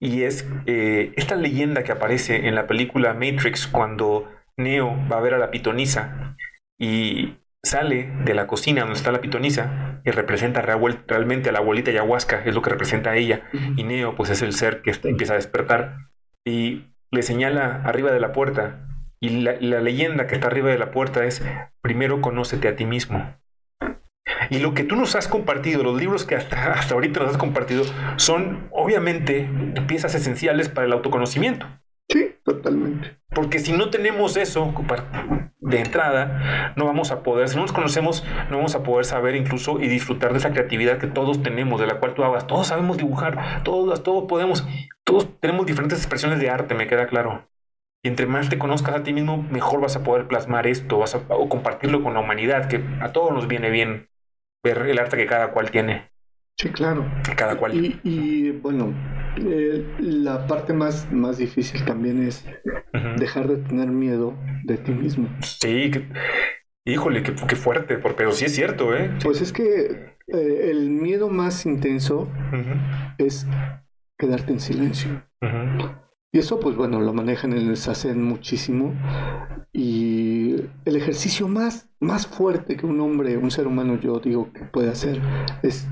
Y es eh, esta leyenda que aparece en la película Matrix cuando Neo va a ver a la pitonisa y sale de la cocina donde está la pitonisa y representa realmente a la abuelita ayahuasca, es lo que representa a ella. Y Neo, pues es el ser que empieza a despertar y le señala arriba de la puerta. Y la, leyenda que está arriba de la puerta es, primero conócete a ti mismo. Y lo que tú nos has compartido, los libros que hasta, hasta ahorita nos has compartido, son obviamente piezas esenciales para el autoconocimiento. Sí, totalmente. Porque si no tenemos eso de entrada, no vamos a poder, si no nos conocemos, no vamos a poder saber incluso y disfrutar de esa creatividad que todos tenemos, de la cual tú hablas. Todos sabemos dibujar, todos, todos podemos, todos tenemos diferentes expresiones de arte, me queda claro. Y entre más te conozcas a ti mismo, mejor vas a poder plasmar esto, vas a o compartirlo con la humanidad, que a todos nos viene bien ver el arte que cada cual tiene. Sí, claro. Cada cual. Y, bueno, eh, la parte más, más difícil también es dejar de tener miedo de ti mismo. Sí, híjole, qué, fuerte, pero sí es cierto, ¿eh? Pues es que eh, el miedo más intenso es quedarte en silencio. Y eso, pues bueno, lo manejan en el SACEN muchísimo. Y el ejercicio más, más fuerte que un hombre, un ser humano, yo digo que puede hacer es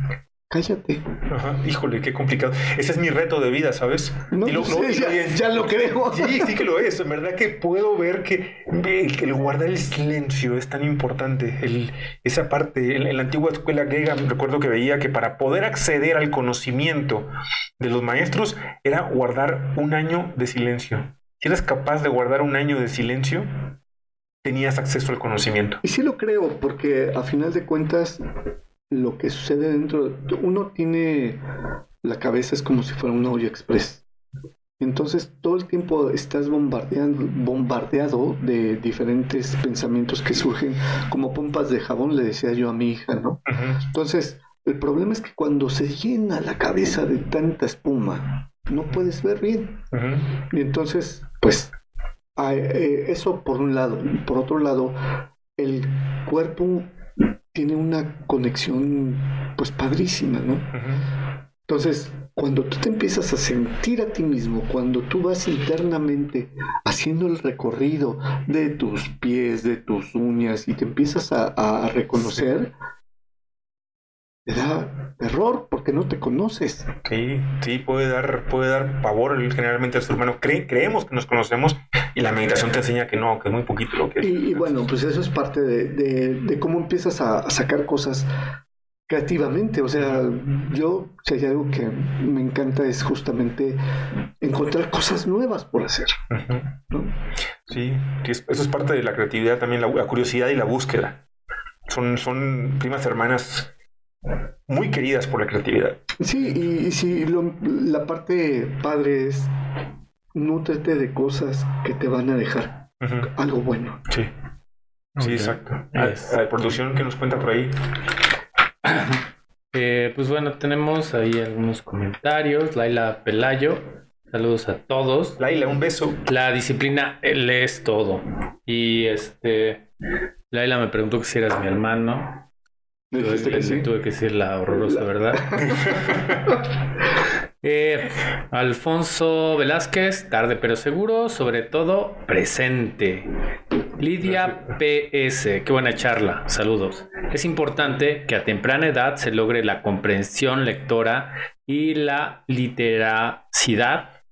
cállate. Ajá, híjole, qué complicado. Ese es mi reto de vida, ¿sabes? No, Y lo- pues, lo- y ya, lo- ya lo creo. Sí, sí que lo es. En verdad que puedo ver que, que el guardar el silencio es tan importante. El- esa parte, en, en la antigua escuela griega, recuerdo que veía que para poder acceder al conocimiento de los maestros era guardar un año de silencio. Si eres capaz de guardar un año de silencio, tenías acceso al conocimiento. Y sí lo creo, porque a final de cuentas, lo que sucede dentro, uno tiene la cabeza es como si fuera una olla express. Entonces todo el tiempo estás bombardeando, bombardeado de diferentes pensamientos que surgen como pompas de jabón, le decía yo a mi hija, ¿no? Entonces, el problema es que cuando se llena la cabeza de tanta espuma, no puedes ver bien. Y entonces, pues, eh, eso por un lado. Por otro lado, el cuerpo tiene una conexión, pues, padrísima, ¿no? Entonces, cuando tú te empiezas a sentir a ti mismo, cuando tú vas internamente haciendo el recorrido de tus pies, de tus uñas, y te empiezas a, a reconocer, te da terror porque no te conoces. Sí, sí, puede dar, puede dar pavor generalmente al ser humano. Cre- creemos que nos conocemos y la meditación te enseña que no, que es muy poquito lo que es. Y, y bueno, pues eso es parte de, de- de cómo empiezas a, a sacar cosas creativamente. O sea, yo, si hay algo que me encanta es justamente encontrar cosas nuevas por hacer. ¿no? Sí, sí, es- eso es parte de la creatividad también, la, la curiosidad y la búsqueda. Son, son primas hermanas muy queridas por la creatividad. Sí, y, y sí, lo- la parte padre es nútrete de cosas que te van a dejar algo bueno. Sí, sí, exacto. Es- La producción que nos cuenta por ahí. Eh, pues bueno, tenemos ahí algunos comentarios. Laila Pelayo, saludos a todos. Laila, un beso. La disciplina él es todo. Y este, Laila me preguntó que si eras mi hermano. ¿Me Tuve, dijiste que le- sí? tuve que decir la horrorosa verdad. Eh, Alfonso Velázquez, tarde pero seguro, sobre todo presente. Lidia PS, qué buena charla, saludos. Es importante que a temprana edad se logre la comprensión lectora y la literacidad,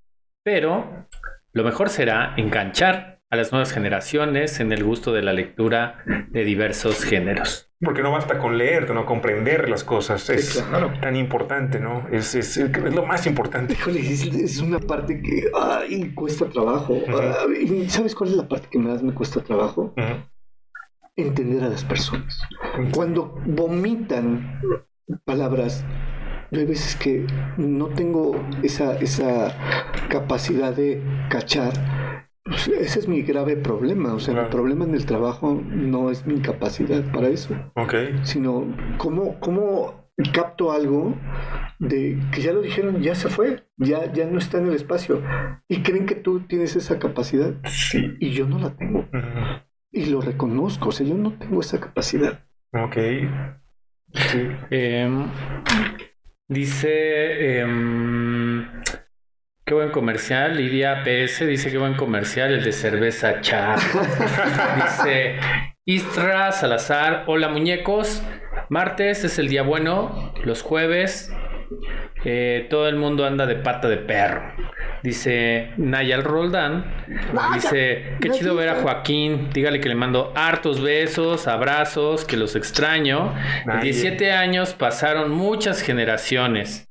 pero lo mejor será enganchar a las nuevas generaciones en el gusto de la lectura de diversos géneros. Porque no basta con leer, no comprender las cosas. Es claro. tan importante, ¿no? Es, es, es lo más importante. Híjole, es, es una parte que ay, cuesta trabajo. Ujú. Ay, ¿Sabes cuál es la parte que más me cuesta trabajo? Ujú. Entender a las personas. Cuando vomitan palabras, yo hay veces que no tengo esa, esa capacidad de cachar. Pues ese es mi grave problema. O sea, Claro. mi problema en el trabajo no es mi incapacidad para eso, Ok. sino cómo, cómo capto algo de que ya lo dijeron, ya se fue, ya, ya no está en el espacio. Y creen que tú tienes esa capacidad Sí. y yo no la tengo. Y lo reconozco, o sea, yo no tengo esa capacidad. Ok. Sí. Em, dice. em, qué buen comercial. Lidia PS dice: Qué buen comercial, el de cerveza cha. dice Istra Salazar: Hola muñecos. Martes es el día bueno. Los jueves. eh, todo el mundo anda de pata de perro. Dice Nayal Roldán. Dice, qué chido ver a Joaquín. Dígale que le mando hartos besos, abrazos, que los extraño. En Nayel. 17 años pasaron muchas generaciones.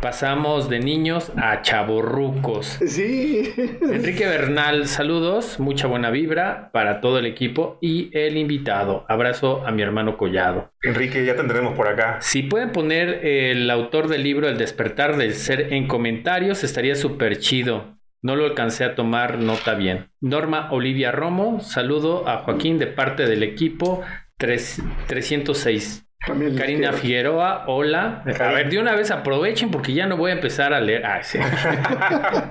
Pasamos de niños a chavorrucos. Sí. Enrique Bernal, saludos, mucha buena vibra para todo el equipo y el invitado. Abrazo a mi hermano Collado. Enrique, ya tendremos por acá. Si pueden poner el autor del libro El despertar del ser en comentarios, estaría súper chido. No lo alcancé a tomar nota bien. Norma Olivia Romo, saludo a Joaquín de parte del equipo tres- 306. También Karina. Figueroa, hola. A ver, de una vez aprovechen porque ya no voy a empezar a leer. Ah, sí.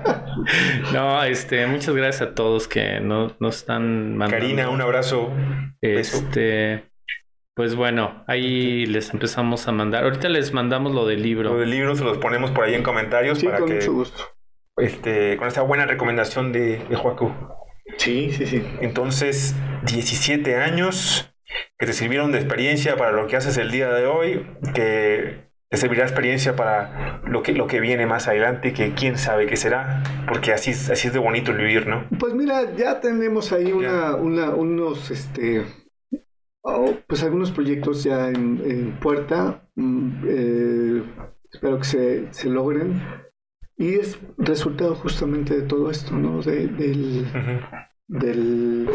no, este, muchas gracias a todos que no- nos están mandando. Karina, un abrazo. beso. Este, pues bueno, ahí les empezamos a mandar. Ahorita les mandamos lo del libro. Lo del libro se los ponemos por ahí en comentarios Sí, para con que mucho gusto. este, con esta buena recomendación de, de Joacu. Sí, sí, sí. Entonces, 17 años que te sirvieron de experiencia para lo que haces el día de hoy, que te servirá experiencia para lo que, lo que viene más adelante, que quién sabe qué será, porque así es, así es de bonito el vivir, ¿no? Pues mira, ya tenemos ahí una, una, unos, este, oh, pues algunos proyectos ya en, en puerta, mm, eh, espero que se, se logren, y es resultado justamente de todo esto, ¿no? De, del... Del.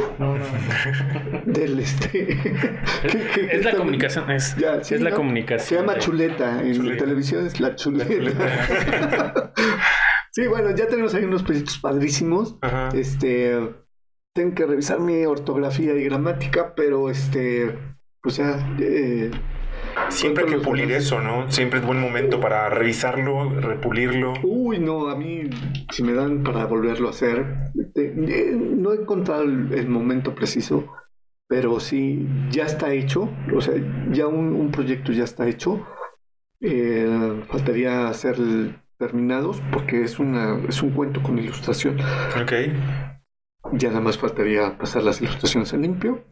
Del este. ¿qué- qué- Es la comunicación, es, Ya, sí, es la ¿no? comunicación. Se llama de- chuleta. En Chuleta. televisión es la chuleta. sí, bueno, ya tenemos ahí unos proyectos padrísimos. Ajá. Este. Tengo que revisar mi ortografía y gramática, pero este. Pues ya. eh, Siempre hay que pulir eso, ¿no? Siempre es buen momento para revisarlo, repulirlo. Uy, no, a mí, si me dan para volverlo a hacer, eh, no he encontrado el, el momento preciso, pero sí, ya está hecho, o sea, ya un, un proyecto ya está hecho. Eh, faltaría hacer terminados porque es una es un cuento con ilustración. Ok. Ya nada más faltaría pasar las ilustraciones en limpio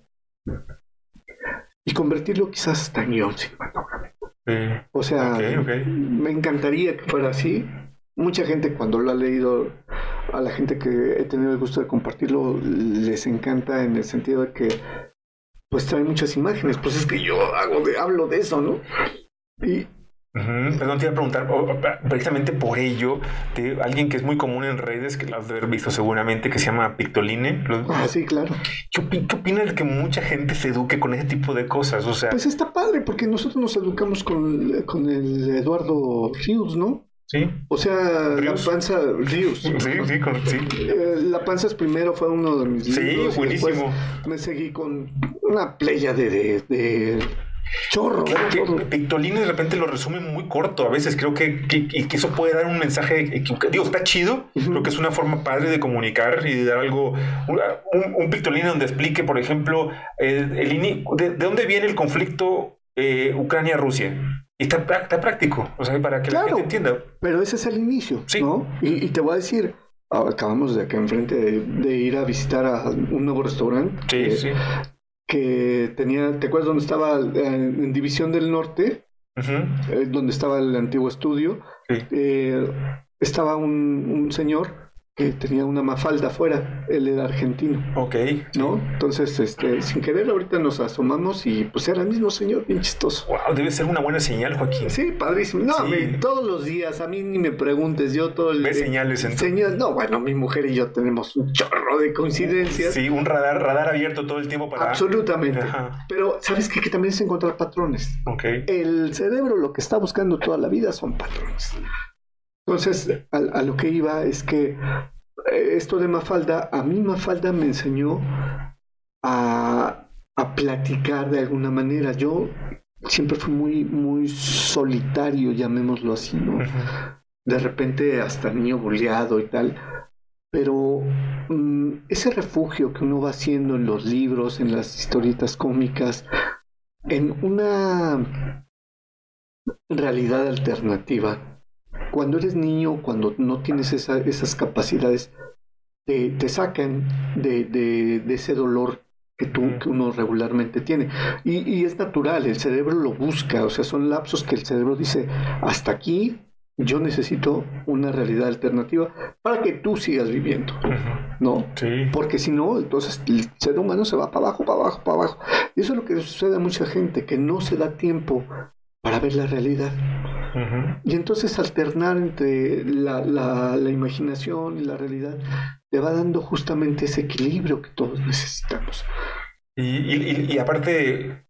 y convertirlo quizás hasta en guion cinematográfico. Eh, O sea, me encantaría que fuera así. Mucha gente cuando lo ha leído, a la gente que he tenido el gusto de compartirlo, les encanta en el sentido de que pues trae muchas imágenes. Pues es que yo hago de, hablo de eso, ¿no? Y Perdón, te iba a preguntar, precisamente por ello, de alguien que es muy común en redes, que lo has de haber visto seguramente, que se llama Pictoline. Ah, sí, claro. ¿Qué, opi- qué opinas de que mucha gente se eduque con ese tipo de cosas? O sea, Pues está padre porque nosotros nos educamos con, con el Eduardo Ríos, ¿no? sí, O sea, Ríos. la panza Ríos. sí, sí, con- sí. Eh, La Panzas primero fue uno de mis Sí, libros. y después buenísimo. Me seguí con una playa de, de, de chorro. Que chorro. Pictoline de repente lo resume muy corto. A veces creo que, que, que eso puede dar un mensaje equivocado. Digo, está chido. Creo que es una forma padre de comunicar y de dar algo. Un, un donde explique, por ejemplo, el, de, de dónde viene el conflicto eh, Ucrania-Rusia. Y está, prá- está práctico. O sea, para que la Claro. gente entienda. Pero ese es el inicio, Sí. ¿no? Y, y te voy a decir, ah, acabamos de acá enfrente de, de ir a visitar a un nuevo restaurante Sí, que, sí. Que tenía, ¿te acuerdas dónde estaba en División del Norte? Eh, donde estaba el antiguo estudio. Sí. Eh, estaba un, un señor que tenía una mafalda afuera, él era argentino. Ok. ¿No? Entonces, este, sin querer, ahorita nos asomamos y pues era el mismo señor, bien chistoso. Wow, debe ser una buena señal, Joaquín. Sí, padrísimo. No, Sí. me- todos los días, a mí ni me preguntes, yo todo el... Ves señales en tu- Señal- no, bueno, mi mujer y yo tenemos un chorro de coincidencias. Sí, un radar, radar abierto todo el tiempo para. Absolutamente. Ajá. Pero, ¿sabes qué? Que también es encontrar patrones. Ok. El cerebro lo que está buscando toda la vida son patrones. Entonces, a, a lo que iba es que eh, esto de Mafalda, a mí Mafalda me enseñó a, a platicar de alguna manera. Yo siempre fui muy, muy solitario, llamémoslo así, ¿no? De repente hasta niño bulleado y tal. Pero mm, ese refugio que uno va haciendo en los libros, en las historietas cómicas, en una realidad alternativa, cuando eres niño, cuando no tienes esa- esas capacidades, te, te sacan de, de- de ese dolor que, tú, que uno regularmente tiene. Y, y es natural, el cerebro lo busca, o sea, son lapsos que el cerebro dice, hasta aquí yo necesito una realidad alternativa para que tú sigas viviendo. ¿no? Sí. Porque si no, entonces el ser humano se va para abajo, para abajo, para abajo. Y eso es lo que sucede a mucha gente, que no se da tiempo para ver la realidad. Y entonces alternar entre la, la- la imaginación y la realidad te va dando justamente ese equilibrio que todos necesitamos. Y, y- aparte,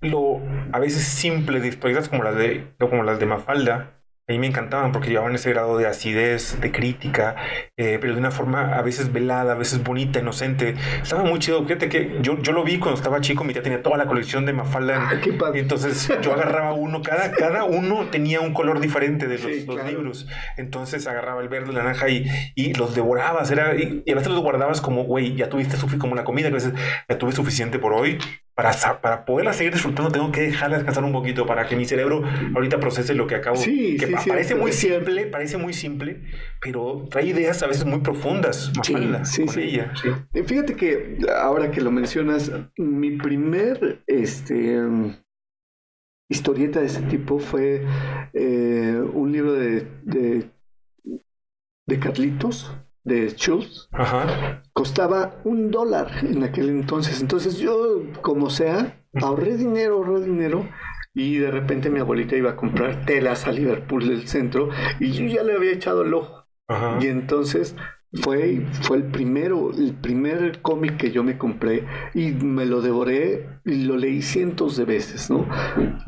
lo a veces simple de historietas como las de, como las de Mafalda, a mí me encantaban porque llevaban ese grado de acidez, de crítica, eh, pero de una forma a veces velada, a veces bonita, inocente. Estaba muy chido. Fíjate que yo, yo lo vi cuando estaba chico, mi tía tenía toda la colección de Mafalda. Ah, qué padre. Entonces yo agarraba uno, cada, cada uno tenía un color diferente de los, Sí, los claro. libros. Entonces agarraba el verde, la naranja y, y los devorabas. Era, y, y a veces los guardabas como, güey, ya tuviste como la comida, que a veces ya tuve suficiente por hoy. Para, para poderla seguir disfrutando, tengo que dejarla descansar un poquito para que mi cerebro ahorita procese lo que acabo. Sí, que sí, pa- parece muy simple, parece muy simple, pero trae ideas a veces muy profundas. Sí, Mafalda, sí, con sí. ella. sí. Fíjate que ahora que lo mencionas, mi primer este historieta de ese tipo fue eh, un libro de, de, de Carlitos, de Schultz. Ajá. Costaba un dólar en aquel entonces. Entonces yo, como sea, ahorré dinero, ahorré dinero. Y de repente mi abuelita iba a comprar telas a Liverpool del centro y yo ya le había echado el ojo. Ajá. Y entonces fue, fue el primero, el primer cómic que yo me compré y me lo devoré y lo leí cientos de veces, ¿no?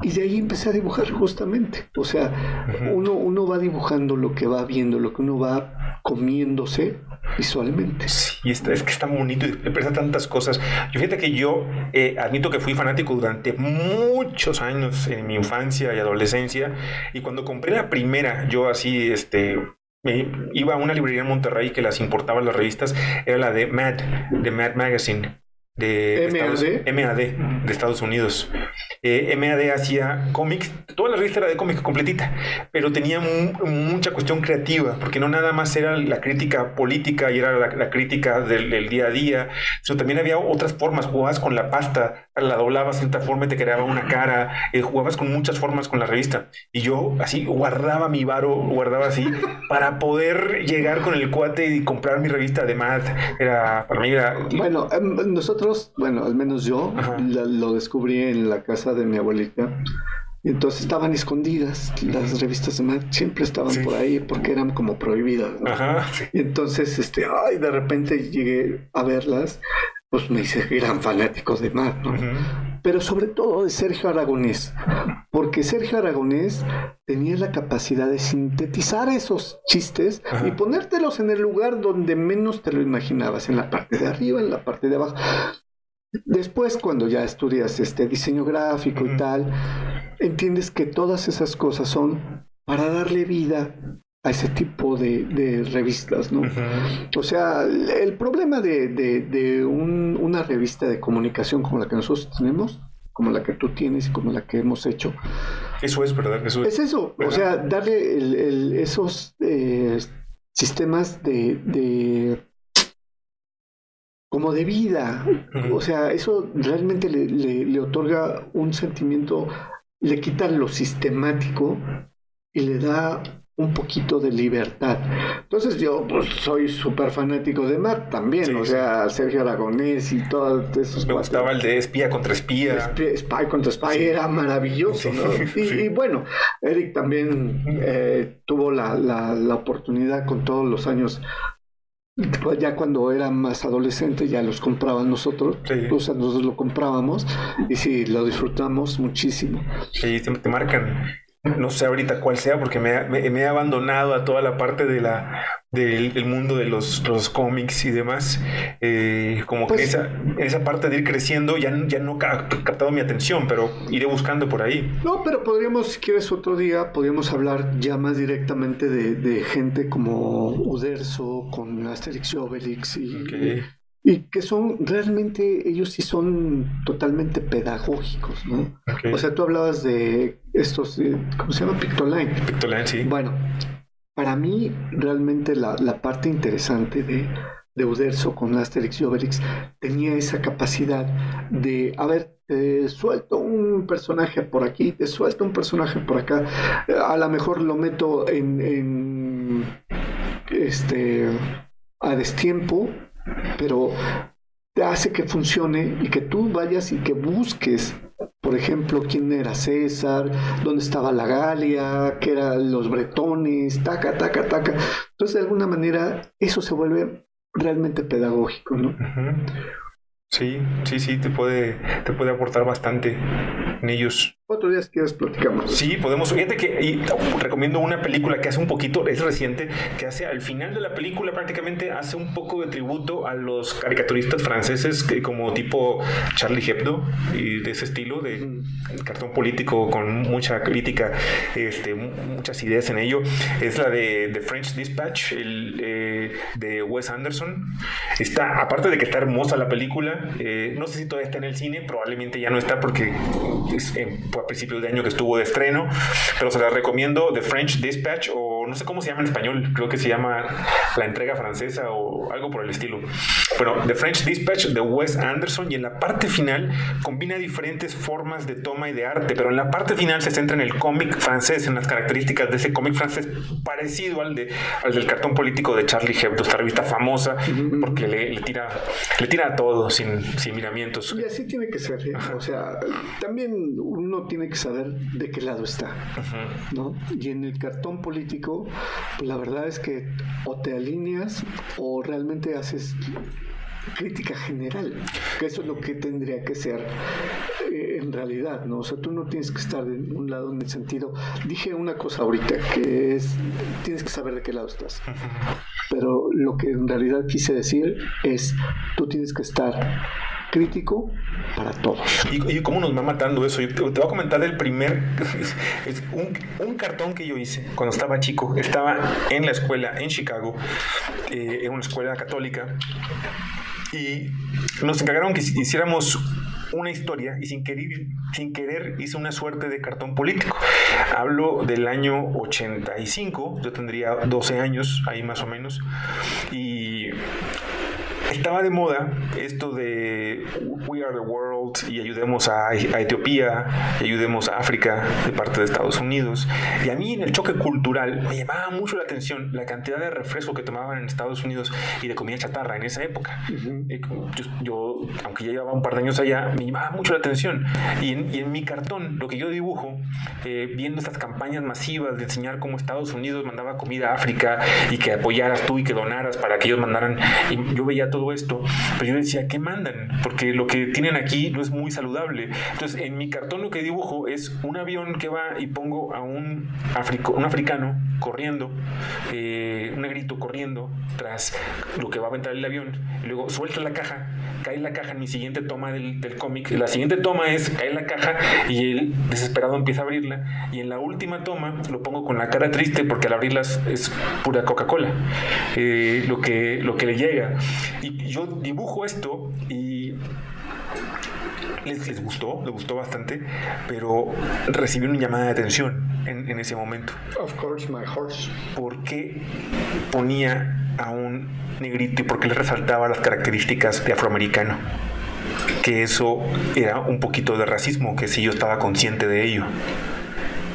Y de ahí empecé a dibujar justamente. O sea, uno, uno va dibujando lo que va viendo, lo que uno va comiéndose visualmente. Sí, es que está bonito y expresa tantas cosas. Yo fíjate que yo eh, admito que fui fanático durante muchos años en mi infancia y adolescencia. Y cuando compré la primera, yo así, este, me iba a una librería en Monterrey que las importaba las revistas, era la de Mad, de Mad Magazine. De MAD. Estados, MAD de Estados Unidos. Eh, MAD hacía cómics, toda la revista era de cómics completita, pero tenía mu- mucha cuestión creativa, porque no nada más era la crítica política y era la, la crítica del, del día a día, sino también había otras formas, jugabas con la pasta, la doblabas de cierta forma y te creaba una cara, eh, jugabas con muchas formas con la revista. Y yo así guardaba mi varo, guardaba así, para poder llegar con el cuate y comprar mi revista de Mad. Era, para mí era... Bueno, em, nosotros, bueno, al menos yo la- lo descubrí en la casa de mi abuelita. Y entonces estaban escondidas las revistas de Mad, siempre estaban Sí. por ahí porque eran como prohibidas. ¿no? Ajá, sí. Y entonces, este, ay, de repente llegué a verlas, pues me hice gran fanático de Mad, ¿no? Pero sobre todo de Sergio Aragonés, porque Sergio Aragonés tenía la capacidad de sintetizar esos chistes Ajá. y ponértelos en el lugar donde menos te lo imaginabas, en la parte de arriba, en la parte de abajo. Después, cuando ya estudias este diseño gráfico y tal, entiendes que todas esas cosas son para darle vida a ese tipo de, de revistas, ¿no? O sea, el problema de, de- de un- una revista de comunicación como la que nosotros tenemos, como la que tú tienes y como la que hemos hecho, Eso es verdad, eso es. es eso. O sea, darle el- el- esos eh, sistemas de, de- como de vida. O sea, eso realmente le, le- le otorga un sentimiento, le quita lo sistemático y le da un poquito de libertad. Entonces yo pues, soy súper fanático de Matt también, Sí, o sea, Sergio Aragonés y todos esos Me cuates. gustaba el de espía contra espía. Spy, Spy contra Spy era maravilloso, Sí, ¿no? Y, bueno, Eric también eh, tuvo la, la- la oportunidad con todos los años, pues ya cuando era más adolescente ya los compraban nosotros, Sí. o sea, nosotros lo comprábamos y sí, lo disfrutamos muchísimo. Sí, te marcan. No sé ahorita cuál sea, porque me, me- me he abandonado a toda la parte de la, del, del mundo de los, los cómics y demás. Eh, como que Pues- esa, esa parte de ir creciendo ya, ya no ha captado mi atención, pero iré buscando por ahí. No, pero podríamos, si quieres otro día, podríamos hablar ya más directamente de, de gente como Uderzo, con Asterix y Obelix y. y que son realmente, ellos sí son totalmente pedagógicos, ¿no? O sea, tú hablabas de estos, eh, ¿cómo se llama? Pictoline. Pictoline, sí. Bueno, para mí realmente la, la parte interesante de, de Uderzo con Asterix y Obelix tenía esa capacidad de, a ver, te suelto un personaje por aquí, te suelto un personaje por acá, a lo mejor lo meto en, en este a destiempo, pero te hace que funcione y que tú vayas y que busques por ejemplo, quién era César, dónde estaba la Galia, qué eran los bretones, taca, taca, taca. Entonces, de alguna manera, eso se vuelve realmente pedagógico, ¿no? Sí, sí, sí, te puede, te puede aportar bastante ellos. Otro día, si quieres, platicamos. Sí, podemos. Fíjate que y, uh, recomiendo una película que hace un poquito, es reciente, que hace al final de la película prácticamente hace un poco de tributo a los caricaturistas franceses que como tipo Charlie Hebdo y de ese estilo de cartón político con mucha crítica, este, mu- muchas ideas en ello. Es la de The French Dispatch, el, eh, de Wes Anderson. Está, aparte de que está hermosa la película, eh, no sé si todavía está en el cine, probablemente ya no está porque a principios de año que estuvo de estreno, pero se la recomiendo The French Dispatch o no sé cómo se llama en español, creo que se llama La entrega francesa o algo por el estilo. bueno, The French Dispatch de Wes Anderson y en la parte final combina diferentes formas de toma y de arte, pero en la parte final se centra en el cómic francés, en las características de ese cómic francés parecido al, de, al del cartón político de Charlie Hebdo, esta revista famosa, porque le, tira, le tira a todo sin, sin miramientos. Y así tiene que ser, ¿eh? o sea, también uno tiene que saber de qué lado está, ¿no? Y en el cartón político, pues la verdad es que o te alineas o realmente haces crítica general, que eso es lo que tendría que ser eh, en realidad, ¿no? O sea, tú no tienes que estar de un lado en el sentido, dije una cosa ahorita, que es, tienes que saber de qué lado estás, pero lo que en realidad quise decir es, tú tienes que estar crítico para todos. ¿Y, cómo nos va matando eso? te, voy a comentar el primer, un, cartón que yo hice cuando estaba chico. Estaba en la escuela en Chicago, eh, en una escuela católica, y nos encargaron que hiciéramos una historia y sin querer, sin querer hice una suerte de cartón político. Hablo del año 85, yo tendría 12 años ahí más o menos, y estaba de moda esto de We Are the World y ayudemos a, Etiopía, y ayudemos a África de parte de Estados Unidos. Y a mí en el choque cultural me llamaba mucho la atención la cantidad de refresco que tomaban en Estados Unidos y de comida chatarra en esa época. Eh, yo, aunque ya llevaba un par de años allá, me llamaba mucho la atención. Y en, mi cartón, lo que yo dibujo, eh, viendo estas campañas masivas de enseñar cómo Estados Unidos mandaba comida a África y que apoyaras tú y que donaras para que ellos mandaran, y yo veía todo esto, pero yo decía, ¿qué mandan? Porque lo que tienen aquí no es muy saludable. Entonces, en mi cartón lo que dibujo es un avión que va y pongo a un, africano corriendo, eh, un negrito corriendo tras lo que va a aventar el avión, luego suelta la caja, cae la caja en mi siguiente toma del, cómic. La siguiente toma es, cae la caja y él desesperado empieza a abrirla, y en la última toma lo pongo con la cara triste porque al abrirla es pura Coca-Cola, eh, lo, que, lo que le llega. Y yo dibujo esto y les, les, gustó, les gustó bastante, pero recibí una llamada de atención en, en, ese momento. Of course, my horse. ¿Por qué ponía a un negrito y por qué le resaltaba las características de afroamericano? Que eso era un poquito de racismo, que sí yo estaba consciente de ello.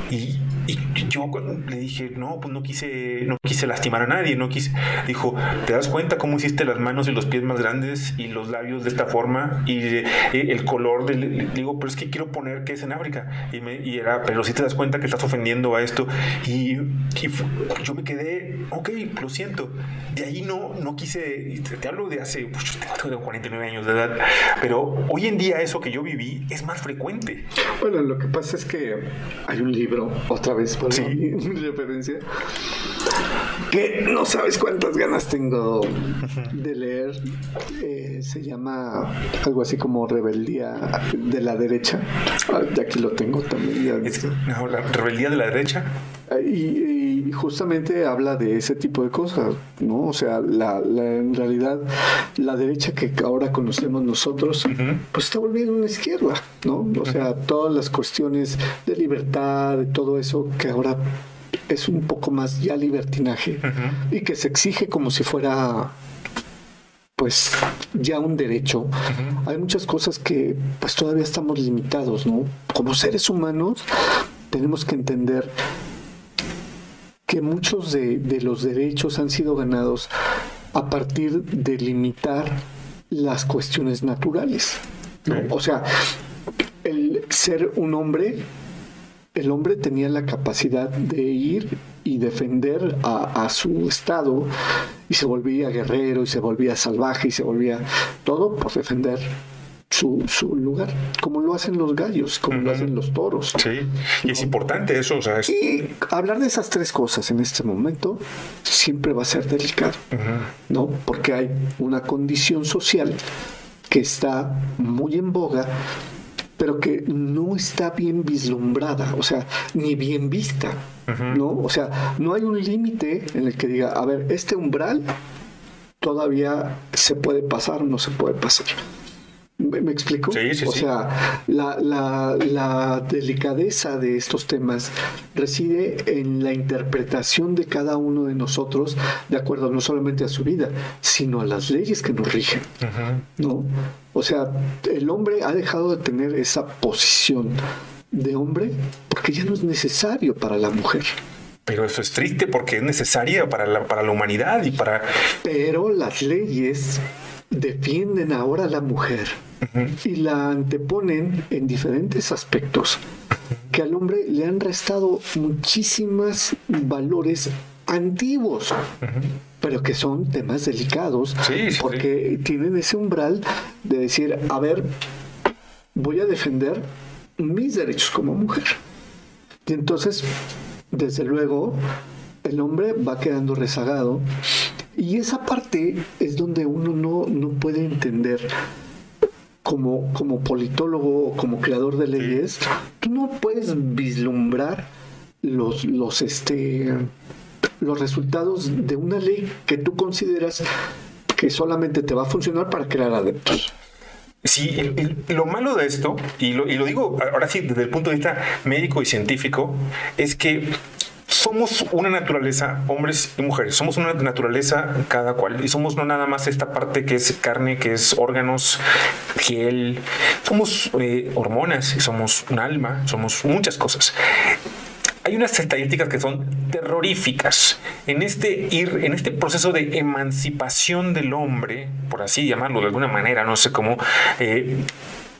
Y y yo le dije, no, pues no quise, no quise lastimar a nadie, no quise. Dijo, ¿te das cuenta cómo hiciste las manos y los pies más grandes y los labios de esta forma y eh, el color del. Digo, pero es que quiero poner que es en África. Y, me, y era, pero si te das cuenta que estás ofendiendo a esto. Y, yo me quedé, ok, lo siento. De ahí no, no quise, te, hablo de hace, pues, tengo 49 años de edad, pero hoy en día eso que yo viví es más frecuente. Bueno, lo que pasa es que hay un libro, otra vez por mi, referencia, que no sabes cuántas ganas tengo de leer. Eh, se llama algo así como Rebeldía de la Derecha. Ah, ya aquí lo tengo también. no, la Rebeldía de la Derecha. Y, justamente habla de ese tipo de cosas, ¿no? O sea, la, en realidad la derecha que ahora conocemos nosotros, pues está volviendo una izquierda, ¿no? O sea, todas las cuestiones de libertad, de todo eso que ahora es un poco más ya libertinaje y que se exige como si fuera pues ya un derecho. Hay muchas cosas que pues todavía estamos limitados, ¿no? Como seres humanos tenemos que entender que muchos de, los derechos han sido ganados a partir de limitar las cuestiones naturales. O sea, el ser un hombre el hombre tenía la capacidad de ir y defender a, su estado y se volvía guerrero y se volvía salvaje y se volvía todo por defender su, su lugar, como lo hacen los gallos, como lo hacen los toros. Sí, y es importante eso. O sea, Y hablar de esas tres cosas en este momento siempre va a ser delicado, ¿no? Porque hay una condición social que está muy en boga pero que no está bien vislumbrada, o sea, ni bien vista, ¿no? O sea, no hay un límite en el que diga, a ver, este umbral todavía se puede pasar o no se puede pasar. ¿Me, explico? Sí, sí, o sí. sea, la, la- la delicadeza de estos temas reside en la interpretación de cada uno de nosotros de acuerdo no solamente a su vida, sino a las leyes que nos rigen. ¿no? O sea, el hombre ha dejado de tener esa posición de hombre porque ya no es necesario para la mujer. Pero eso es triste porque es necesaria para la, para la humanidad y para... Pero las leyes defienden ahora a la mujer y la anteponen en diferentes aspectos que al hombre le han restado muchísimos valores antiguos, pero que son temas delicados Sí, sí, porque tienen ese umbral de decir, a ver, voy a defender mis derechos como mujer. Y entonces, desde luego, el hombre va quedando rezagado. Y esa parte es donde uno no, no puede entender. Como, como politólogo o como creador de leyes, tú no puedes vislumbrar los, los, este, los resultados de una ley que tú consideras que solamente te va a funcionar para crear adeptos. Sí, el- el- lo malo de esto, y lo, y lo digo ahora sí desde el punto de vista médico y científico, es que somos una naturaleza, hombres y mujeres, somos una naturaleza cada cual, y somos no nada más esta parte que es carne, que es órganos, piel, somos eh, hormonas, somos un alma, somos muchas cosas hay unas estadísticas que son terroríficas. En este ir, en este proceso de emancipación del hombre, por así llamarlo de alguna manera, no sé cómo, eh,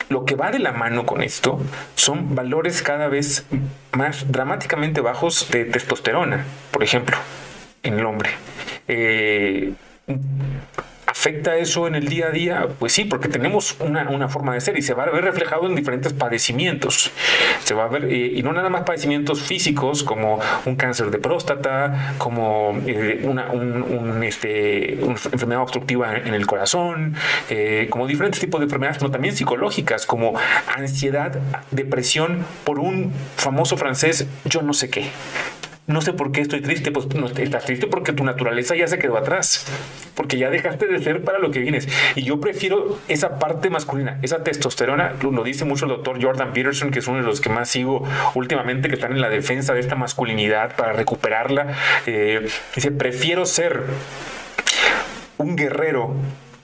lo que va de la mano con esto son valores cada vez más dramáticamente bajos de testosterona, por ejemplo, en el hombre. Eh, ¿Afecta eso en el día a día? Pues sí, porque tenemos una, una forma de ser y se va a ver reflejado en diferentes padecimientos. Se va a ver, eh, y no nada más padecimientos físicos como un cáncer de próstata, como eh, este, una enfermedad obstructiva en el corazón, eh, como diferentes tipos de enfermedades, pero también psicológicas, como ansiedad, depresión por un famoso francés, yo no sé qué. No sé por qué estoy triste, pues no, estás triste porque tu naturaleza ya se quedó atrás, porque ya dejaste de ser para lo que vienes. Y yo prefiero esa parte masculina, esa testosterona, lo, dice mucho el doctor Jordan Peterson, que es uno de los que más sigo últimamente, que están en la defensa de esta masculinidad para recuperarla. Eh, dice, prefiero ser un guerrero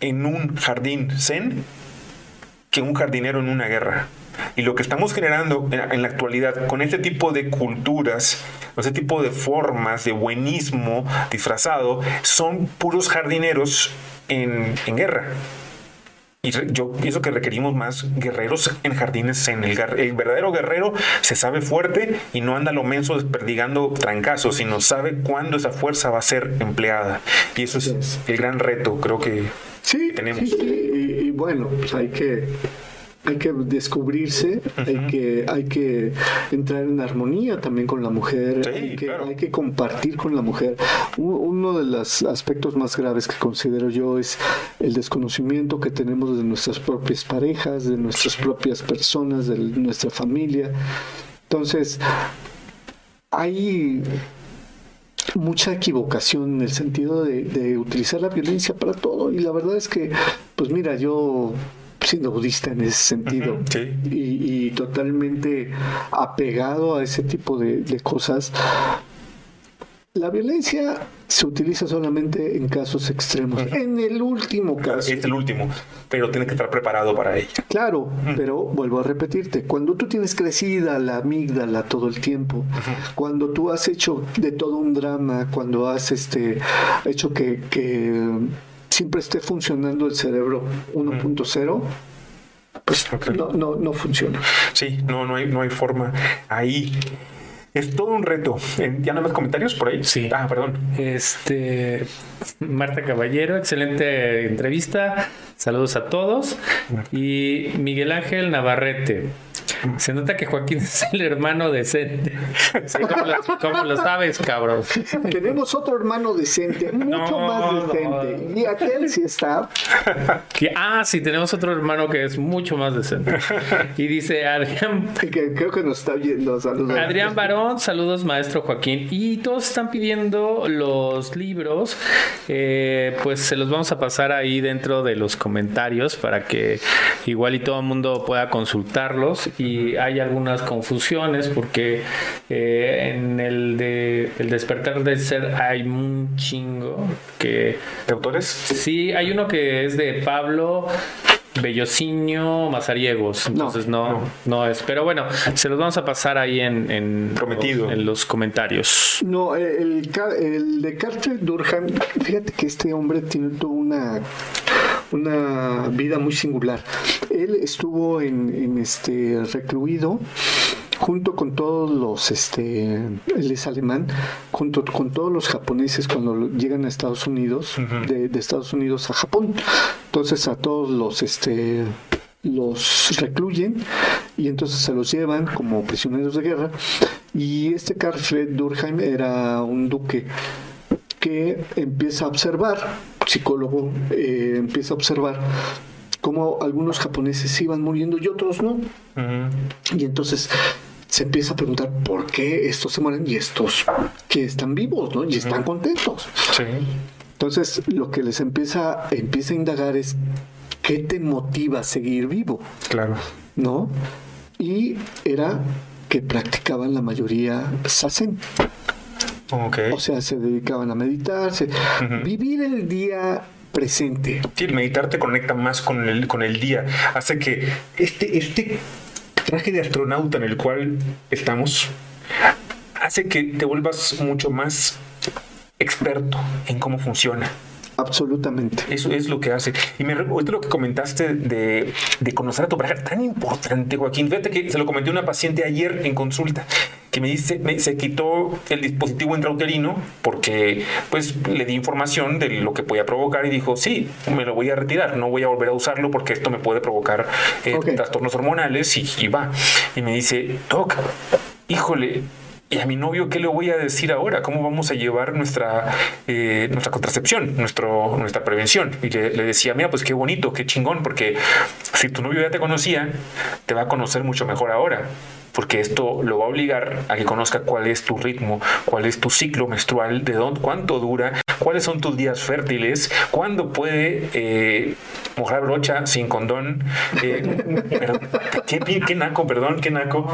en un jardín zen que un jardinero en una guerra. Y lo que estamos generando en, la actualidad con este tipo de culturas, con este tipo de formas de buenismo disfrazado, son puros jardineros en, en guerra. Y yo pienso que requerimos más guerreros en jardines en el, el verdadero guerrero se sabe fuerte y no anda lo menso desperdigando trancazos, sino sabe cuándo esa fuerza va a ser empleada. Y eso es el gran reto, creo que Sí, tenemos. sí, sí, Y, y bueno, pues hay que hay que descubrirse, hay que hay que entrar en armonía también con la mujer, Sí, hay, que, claro. hay que compartir con la mujer. Uno de los aspectos más graves que considero yo es el desconocimiento que tenemos de nuestras propias parejas, de nuestras propias personas, de nuestra familia. Entonces, hay mucha equivocación en el sentido de, de utilizar la violencia para todo y la verdad es que pues mira yo siendo budista en ese sentido. Sí. y, y totalmente apegado a ese tipo de, de cosas. La violencia se utiliza solamente en casos extremos en el último caso. Es el último, pero tienes que estar preparado para ello. Claro, pero vuelvo a repetirte, cuando tú tienes crecida la amígdala todo el tiempo, cuando tú has hecho de todo un drama, cuando has este hecho que, que siempre esté funcionando el cerebro 1.0, pues no, no, no funciona. Sí, no, no hay, no hay forma. Ahí es todo un reto. ¿Ya no más comentarios por ahí? Sí. Ah, perdón. Este, Marta Caballero, excelente entrevista. Saludos a todos. Y Miguel Ángel Navarrete. Se nota que Joaquín es el hermano decente. Sí, ¿cómo, lo, cómo lo sabes, cabrón? Tenemos otro hermano decente, mucho No, más decente. no. Y aquel sí está. Que- ah, sí, tenemos otro hermano que es mucho más decente. Y dice Adrián Que creo que nos está oyendo. Saludos. Adrián Barón, saludos maestro Joaquín. Y todos están pidiendo los libros, eh, pues se los vamos a pasar ahí dentro de los comentarios para que igual y todo el mundo pueda consultarlos. Y hay algunas confusiones porque eh, en el de el despertar del ser hay un chingo que ¿De autores? sí hay uno que es de Pablo. Bellocinio Mazariegos, entonces no, no, es. Pero bueno, se los vamos a pasar ahí en, en, Prometido. en los comentarios. No, el, de Carter Durham, fíjate que este hombre tiene toda una, una vida muy singular. Él estuvo en, en este recluido junto con todos los, este, él es alemán, junto con todos los japoneses cuando llegan a Estados Unidos, de, de Estados Unidos a Japón. Entonces a todos los, este, los recluyen y entonces se los llevan como prisioneros de guerra. Y este Carl Fred Durkheim era un duque que empieza a observar, psicólogo, eh, empieza a observar cómo algunos japoneses iban muriendo y otros no. Y entonces se empieza a preguntar por qué estos se mueren y estos que están vivos, ¿no? Y están contentos. Sí. Entonces lo que les empieza, empieza a indagar es qué te motiva a seguir vivo, Claro. ¿no? Y era que practicaban la mayoría sasen. Ok. O sea, se dedicaban a meditar, se- vivir el día presente. Sí, el meditar te conecta más con el, con el día. Hace que este, este traje de astronauta en el cual estamos hace que te vuelvas mucho más experto en cómo funciona. Absolutamente. Eso es lo que hace. Y me recuerdo lo que comentaste de, de conocer a tu pareja, tan importante, Joaquín. Fíjate que se lo comenté a una paciente ayer en consulta, que me dice, me- se quitó el dispositivo intrauterino porque pues le di información de lo que podía provocar y dijo, sí, me lo voy a retirar, no voy a volver a usarlo porque esto me puede provocar eh, trastornos hormonales y, y va. Y me dice, Doc, híjole, ¿y a mi novio qué le voy a decir ahora? ¿Cómo vamos a llevar nuestra, eh, nuestra contracepción, nuestro, nuestra prevención? Y le, le decía, mira, pues qué bonito, qué chingón, porque si tu novio ya te conocía, te va a conocer mucho mejor ahora. Porque esto lo va a obligar a que conozca cuál es tu ritmo, cuál es tu ciclo menstrual, de dónde, cuánto dura, cuáles son tus días fértiles, cuándo puede eh, mojar brocha sin condón. Eh, ¿qué, qué naco, perdón, qué naco,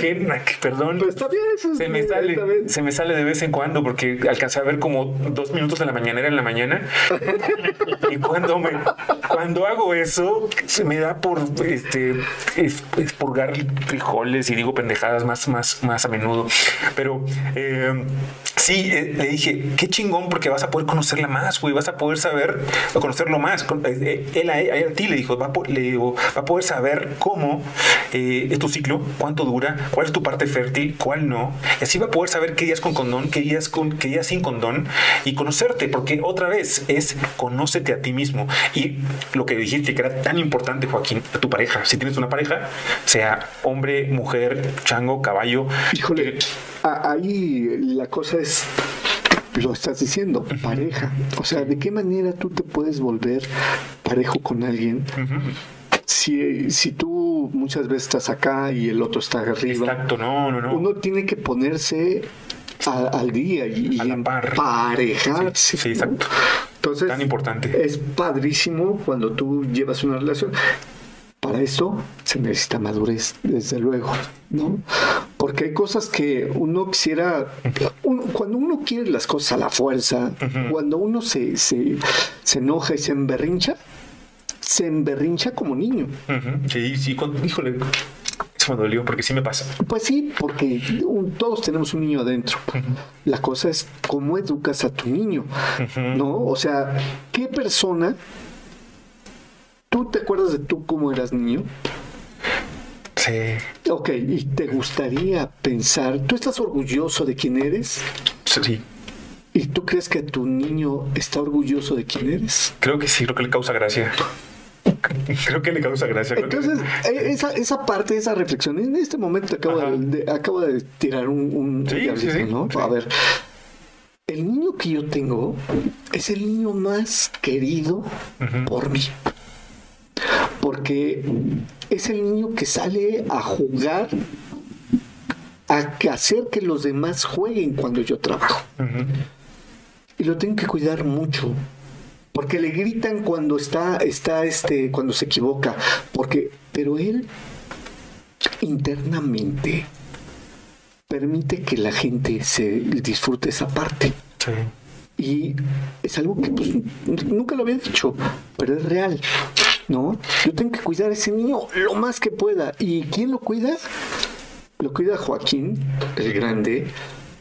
qué nac- perdón. Pues está bien, eso es- Se me sale, bien. se me sale de vez en cuando porque alcancé a ver como dos minutos de la mañanera en la mañana. y cuando me, cuando hago eso, se me da por este es- expurgar frijoles y digo pendejadas más, más, más a menudo. Pero eh, sí, eh, le dije, qué chingón porque vas a poder conocerla más, güey, vas a poder saber, conocerlo más. Eh, eh, Él a, a ti le dijo, va a, po- le digo, va a poder saber cómo eh, es tu ciclo, cuánto dura, cuál es tu parte fértil, cuál no. Y así va a poder saber qué días con condón, qué días, con, qué días sin condón y conocerte, porque otra vez es conócete a ti mismo. Y lo que dijiste que era tan importante, Joaquín, a tu pareja. Si tienes una pareja, sea hombre, mujer, chango, caballo. Híjole, ahí la cosa es, lo estás diciendo, pareja. O sea, ¿de qué manera tú te puedes volver parejo con alguien? Si, si tú muchas veces estás acá y el otro está arriba, Exacto, no, no, no. uno tiene que ponerse a- al día y, A la par. emparejarse. Sí, exacto. Entonces, Tan importante. es padrísimo cuando tú llevas una relación. Para eso se necesita madurez, desde luego, ¿no? Porque hay cosas que uno quisiera, uno- cuando uno quiere las cosas a la fuerza, cuando uno se, se, se enoja y se emberrincha, se emberrincha como niño. Ujú, Sí, sí, con- híjole. Eso me dolió porque sí me pasa. Pues sí, porque un- todos tenemos un niño adentro. La cosa es cómo educas a tu niño, ¿no? O sea, ¿qué persona... ¿Tú te acuerdas de tú cómo eras niño? Sí. Ok, ¿y te gustaría pensar, tú estás orgulloso de quién eres? Sí. ¿Y tú crees que tu niño está orgulloso de quién eres? Creo que sí, creo que le causa gracia. Creo que le causa gracia. Que- Entonces, eh, esa, esa parte, esa reflexión, en este momento acabo, de, de- acabo de tirar un, un Sí, diablito, sí, sí. ¿no? Sí. A ver, el niño que yo tengo es el niño más querido por mí. Porque es el niño que sale a jugar, a hacer que los demás jueguen cuando yo trabajo. Y lo tengo que cuidar mucho. Porque le gritan cuando está, está este, cuando se equivoca. Porque, pero él internamente permite que la gente se disfrute esa parte. Sí. Y es algo que pues, nunca lo había dicho, pero es real, ¿no? Yo tengo que cuidar a ese niño lo más que pueda. ¿Y quién lo cuida? Lo cuida Joaquín, el grande,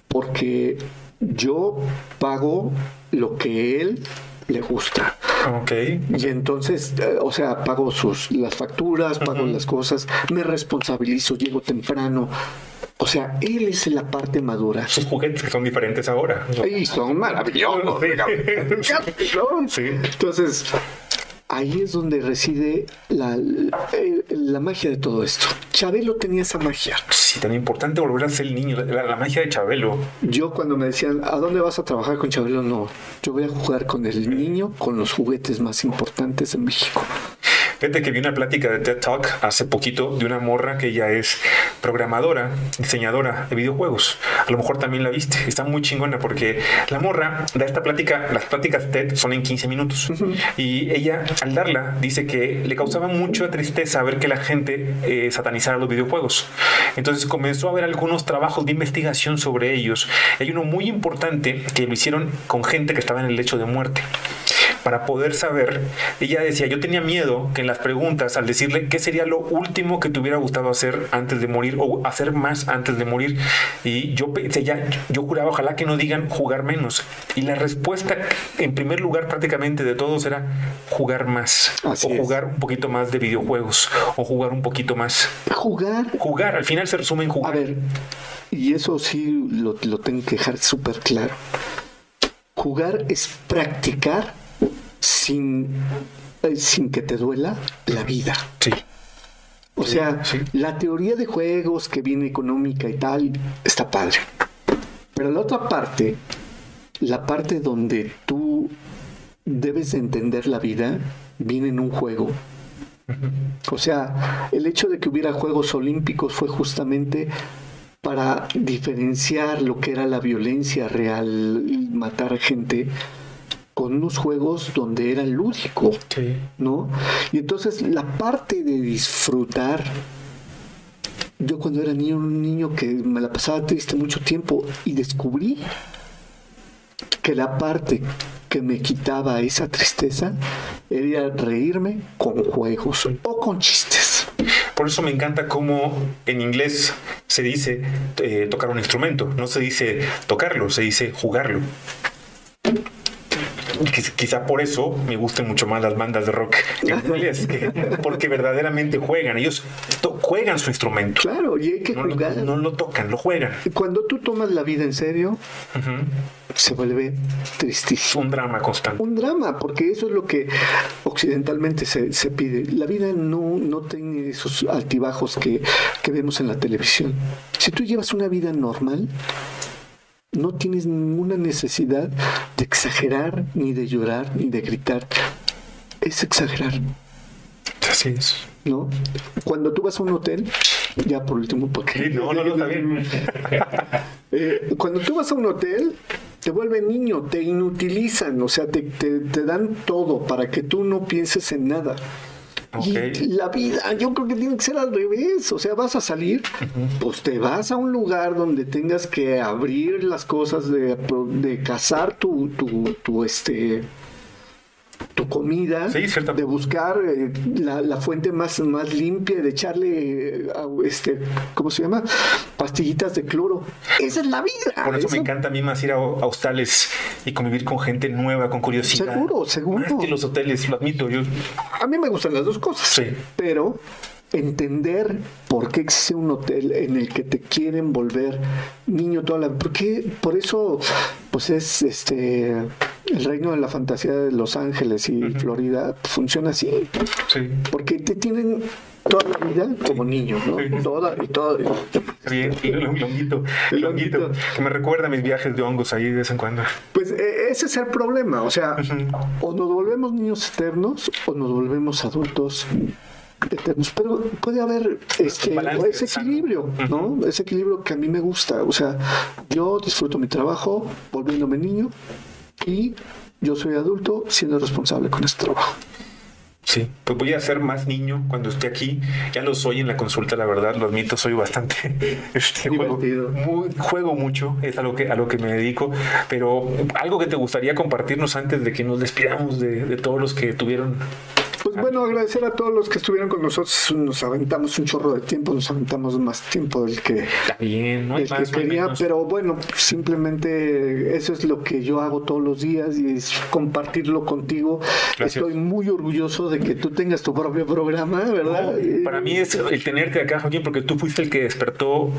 porque yo pago lo que él le gusta. Ok. Y entonces, eh, o sea, pago sus las facturas, pago las cosas, me responsabilizo, llego temprano. O sea, él es la parte madura. Sus juguetes que son diferentes ahora. Y son maravillosos. Sí. Entonces, ahí es donde reside la, eh, la magia de todo esto. Chabelo tenía esa magia. Sí, tan importante volver a ser el niño, la, la magia de Chabelo. Yo cuando me decían, ¿a dónde vas a trabajar con Chabelo? No, yo voy a jugar con el niño con los juguetes más importantes en México. Fíjate que vi una plática de TED Talk hace poquito de una morra que ella es programadora, diseñadora de videojuegos. A lo mejor también la viste. Está muy chingona porque la morra da esta plática, las pláticas TED son en 15 minutos. Y ella, al darla, dice que le causaba mucha tristeza ver que la gente eh, satanizara los videojuegos. Entonces comenzó a ver algunos trabajos de investigación sobre ellos. Hay uno muy importante que lo hicieron con gente que estaba en el lecho de muerte para poder saber. Ella decía, yo tenía miedo que en las preguntas, al decirle qué sería lo último que te hubiera gustado hacer antes de morir o hacer más antes de morir, y yo pensé, ya, yo juraba, ojalá que no digan jugar menos. Y la respuesta, en primer lugar, prácticamente de todos era jugar más, Así o es. jugar un poquito más de videojuegos, o jugar un poquito más. Jugar Jugar, al final se resume en A jugar. ver, y eso sí lo, lo tengo que dejar súper claro. Jugar es practicar sin, eh, sin que te duela la vida. Sí. O sea, sí. la teoría de juegos que viene económica y tal, está padre. Pero la otra parte, la parte donde tú debes de entender la vida, viene en un juego. O sea, el hecho de que hubiera Juegos Olímpicos fue justamente para diferenciar lo que era la violencia real, y matar gente, con unos juegos donde era lúdico. Sí. ¿no? Y entonces la parte de disfrutar, yo cuando era niño, un niño que me la pasaba triste mucho tiempo y descubrí que la parte que me quitaba esa tristeza era reírme con juegos o con chistes. Por eso me encanta cómo en inglés se dice eh, tocar un instrumento. No se dice tocarlo, se dice jugarlo. Quizá por eso me gusten mucho más las bandas de rock inglés, que- porque verdaderamente juegan. Ellos juegan su instrumento. Claro, y hay que No lo, jugar. no lo tocan, lo juegan. Cuando tú tomas la vida en serio, se vuelve tristísimo. un drama constante. un drama, porque eso es lo que occidentalmente se, se pide. La vida no, no tiene esos altibajos que, que vemos en la televisión. Si tú llevas una vida normal, no tienes ninguna necesidad de exagerar, ni de llorar, ni de gritar. Es exagerar, Así es. ¿no? Cuando tú vas a un hotel, ya por último, porque... Sí, no, no, no, bien. Eh, cuando tú vas a un hotel, te vuelven niño, te inutilizan, o sea, te, te- te dan todo para que tú no pienses en nada. Y la vida, yo creo que tiene que ser al revés. O sea, vas a salir, pues te vas a un lugar donde tengas que abrir las cosas de, de cazar tu, tu, tu, este tu comida, Sí, de buscar eh, la, la fuente más, más limpia, de echarle, eh, a- este, ¿cómo se llama? Pastillitas de cloro. Esa es la vida. Por eso me encanta a mí más ir a, a hostales y convivir con gente nueva, con curiosidad. Seguro, seguro. Más que los hoteles, lo admito. Yo, A mí me gustan las dos cosas. Sí. Pero entender por qué existe un hotel en el que te quieren volver niño toda la ¿Por qué? Por eso pues es este el reino de la fantasía de Los Ángeles y Florida funciona así. Sí. Porque te tienen toda la vida como niño, ¿no? Toda y todo. Bien, longuito, longuito, que me recuerda a mis viajes de hongos ahí de vez en cuando. Pues e, ese es el problema, o sea, o nos volvemos niños eternos o nos volvemos adultos pero puede haber este, Balance, ese equilibrio, ¿no? Ese equilibrio que a mí me gusta, o sea, yo disfruto mi trabajo volviéndome niño y yo soy adulto siendo responsable con este trabajo. Sí, pues voy a ser más niño cuando esté aquí. Ya lo soy en la consulta, la verdad, lo admito, soy bastante este, juego, muy- juego mucho, es a lo que a lo que me dedico. Pero algo que te gustaría compartirnos antes de que nos despidamos de, de todos los que tuvieron. Pues bueno, agradecer a todos los que estuvieron con nosotros. Nos aventamos un chorro de tiempo, nos aventamos más tiempo del que, Está bien, no hay del que más, hay quería, menos. pero bueno, simplemente eso es lo que yo hago todos los días y es compartirlo contigo. Gracias. Estoy muy orgulloso de que tú tengas tu propio programa, ¿verdad? No, para mí es el tenerte acá, Joaquín, porque tú fuiste el que despertó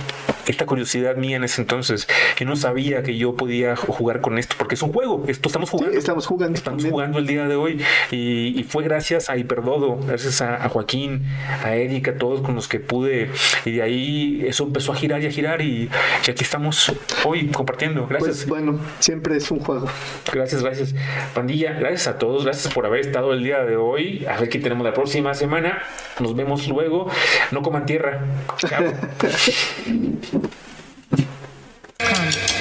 esta curiosidad mía en ese entonces, que no sabía que yo podía jugar con esto, porque es un juego, esto estamos Sí, jugando. estamos jugando. Estamos también. jugando el día de hoy y, y fue gracias a Hiperdodo, gracias a, a Joaquín, a Erika, a todos con los que pude y de ahí eso empezó a girar y a girar y, y aquí estamos hoy compartiendo. Gracias, Pues bueno, siempre es un juego. gracias, gracias. Pandilla, gracias a todos, gracias por haber estado el día de hoy. A ver qué tenemos la próxima semana. Nos vemos luego. No coman tierra. Chao.